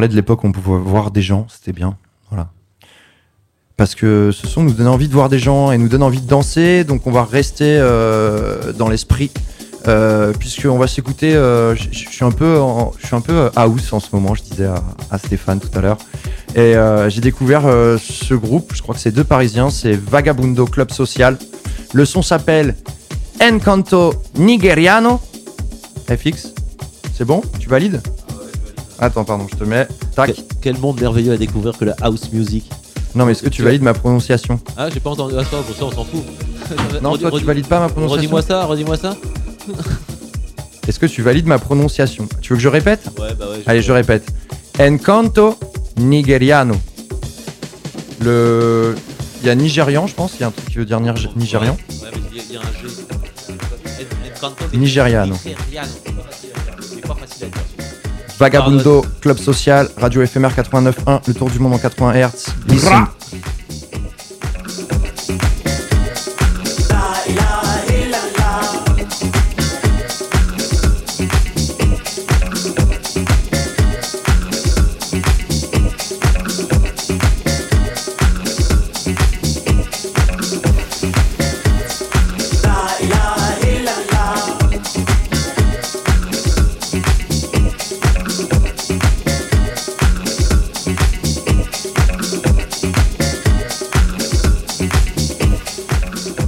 De l'époque on pouvait voir des gens, c'était bien. Voilà. Parce que ce son nous donne envie de voir des gens et nous donne envie de danser, donc on va rester euh, dans l'esprit. Euh, puisqu'on va s'écouter, euh, je suis un peu, je suis un peu euh, house en ce moment, je disais à, à Stéphane tout à l'heure. Et j'ai découvert ce groupe, je crois que c'est deux Parisiens, c'est Vagabundo Club Social. Le son s'appelle Encanto Nigeriano. FX, c'est bon? Tu valides? Attends, pardon, je te mets. Tac. Quel monde merveilleux à découvrir que la house music. Non, mais est-ce que tu valides ma prononciation Ah, j'ai pas entendu. Ah, ça, bon, ça, on s'en fout. Non, Redis- toi, tu redis- valides pas ma prononciation Redis-moi ça, redis-moi ça. Est-ce que tu valides ma prononciation Tu veux que je répète Ouais, bah ouais. Allez, je répète. Encanto Nigeriano. Le. Il y a Nigérian, je pense. Il y a un truc qui veut dire Nigérian. Ouais, mais il y a- il y a un Nigériano. Nigériano. Vagabundo, Club Social, Radio FMR 89.1, le tour du monde en 80 Hz.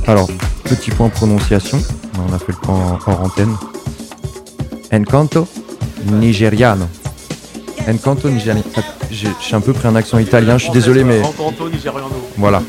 Alors, petit point prononciation. On a fait le point hors antenne. Encanto Nigeriano. Encanto Nigeriano. J'ai j'ai un peu pris un accent italien, je suis désolé, mais. Encanto Nigeriano. Voilà.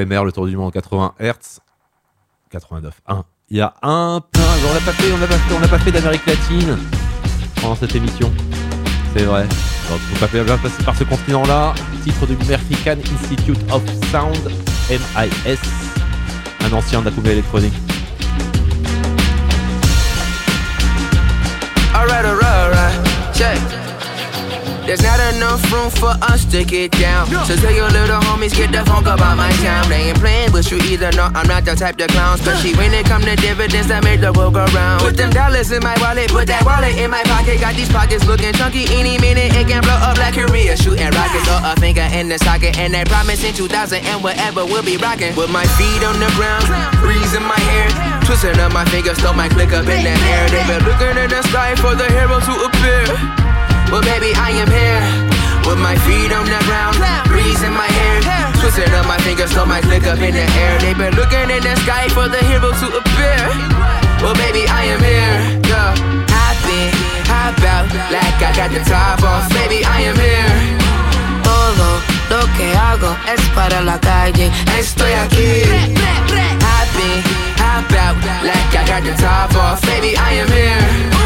FMR, le tour du monde en 80 Hz. 89. 1. Il y a un plein. On n'a pas fait, on n'a pas fait, on pas fait d'Amérique latine pendant cette émission. C'est vrai. Donc, faut pas bien passer par ce continent-là. Titre du American Institute of Sound, MIS. Un ancien poubelle électronique. There's not enough room for us to get down. So tell your little homies, get the funk about my town. They ain't playing with you either, no, I'm not the type to clown. Especially when it come to dividends that make the world go round. Put them dollars in my wallet, put that wallet in my pocket. Got these pockets looking chunky any minute. It can blow up like Korea, shooting rockets or a finger in the socket. And they promise in 2000 and whatever we'll be rocking. With my feet on the ground, breeze in my hair. Twisting up my fingers, throw my click up in the air. They been looking in the sky for the hero to appear. Well, baby, I am here with my feet on the ground, breeze in my hair. Twisting up my fingers, throw my click up in the air. They been looking in the sky for the hero to appear. Well, baby, I am here. Yeah. Hop in, hop out, like I got the top off. Baby, I am here. Todo lo que hago es para la calle. Estoy aquí. In, hop out, like I got the top off. Baby, I am here.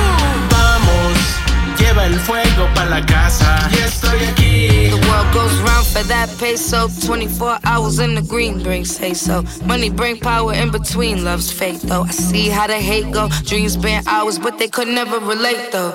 Lleva el fuego pa' la casa. Y estoy aquí. The world goes round for that peso. 24 hours in the green brings say so. Money bring power in between. Love's fake though. I see how the hate go. Dreams spend hours, but they could never relate though.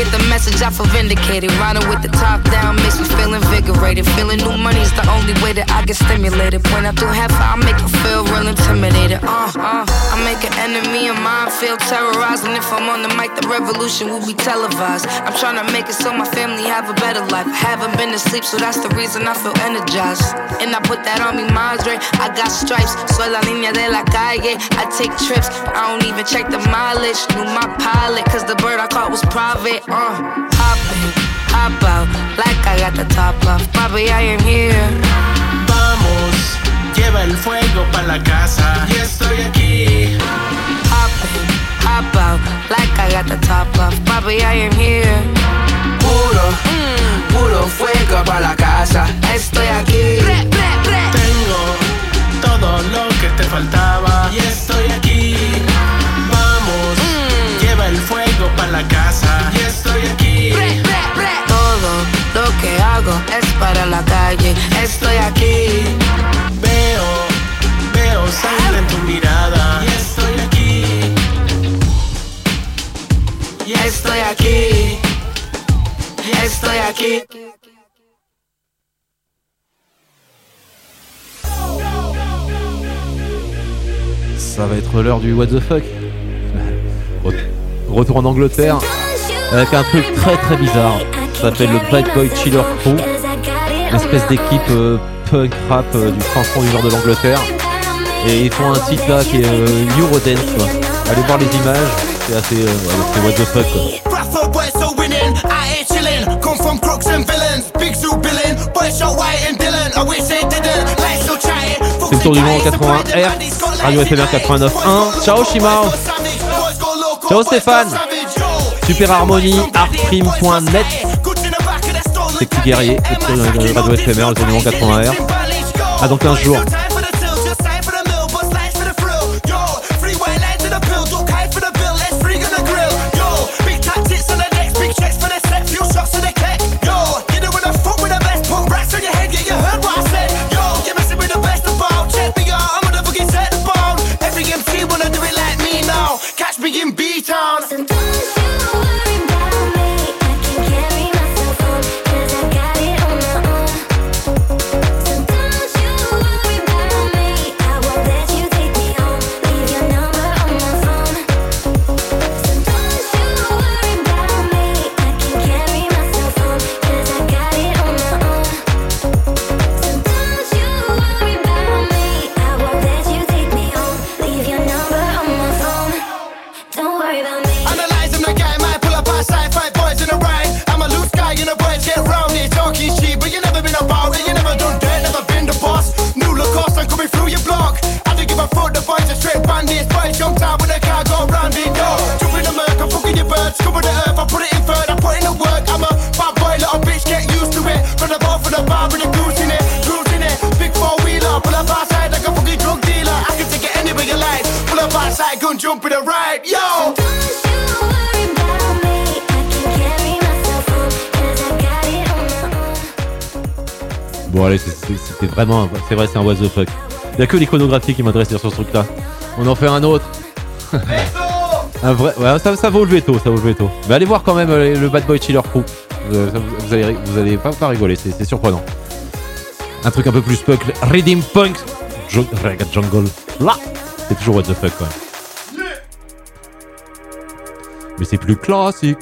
Get the message, I feel vindicated. Riding with the top down makes me feel invigorated. Feeling new money is the only way that I get stimulated. Point out through half, I make her feel real intimidated. Uh, uh. I make an enemy of mine feel terrorized. And if I'm on the mic, the revolution will be televised. I'm trying to make it so my family have a better life. I haven't been to sleep, so that's the reason I feel energized. And I put that on me, Madre. I got stripes, soy la niña de la calle. I take trips, I don't even check the mileage. Knew my pilot, cause the bird I caught was private. Uh, hop in, hop out, like I got the top off. Papi, I am here. Vamos, lleva el fuego pa' la casa. Y estoy aquí. Hop in, hop out, like I got the top off. Papi, I am here. Puro, puro fuego para la casa. Estoy aquí. Tengo todo lo que te faltaba. Y estoy aquí. El fuego pa' la casa. Y estoy aquí. Todo lo que hago es para la calle. Estoy aquí. Veo, veo sangre en tu mirada. Y estoy aquí. Y estoy aquí. Y estoy aquí. Ça va être l'heure du what the fuck. Re- Retour en Angleterre avec un truc très très bizarre. Ça s'appelle le Bad Boy Chiller Crew. Une espèce d'équipe euh, punk rap euh, du fin fond du nord de l'Angleterre. Et ils font un titre là qui est euh, Eurodance quoi. Allez voir les images, c'est assez. euh, c'est what the fuck quoi. C'est le tour du monde 81 R, Radio FMR 89.1. Ciao Shima Ciao Stéphane. Super Harmonie, artprime.net C'est guerrier, le Radio FMR, le tour du monde 81 R. À dans 15 jours. Bon allez, c'était vraiment, c'est vrai, c'est un what the fuck. Il y a que l'iconographie qui m'intéresse sur ce truc-là. On en fait un autre. un vrai, ouais, ça, ça vaut le veto, ça vaut le veto. Mais allez voir quand même euh, le Bad Boy Chiller Crew. Euh, vous, vous allez, vous allez pas, pas rigoler, c'est surprenant. Un truc un peu plus punk, Redeem Punk, Jungle. Là, c'est toujours what the fuck quoi. Mais c'est plus classique.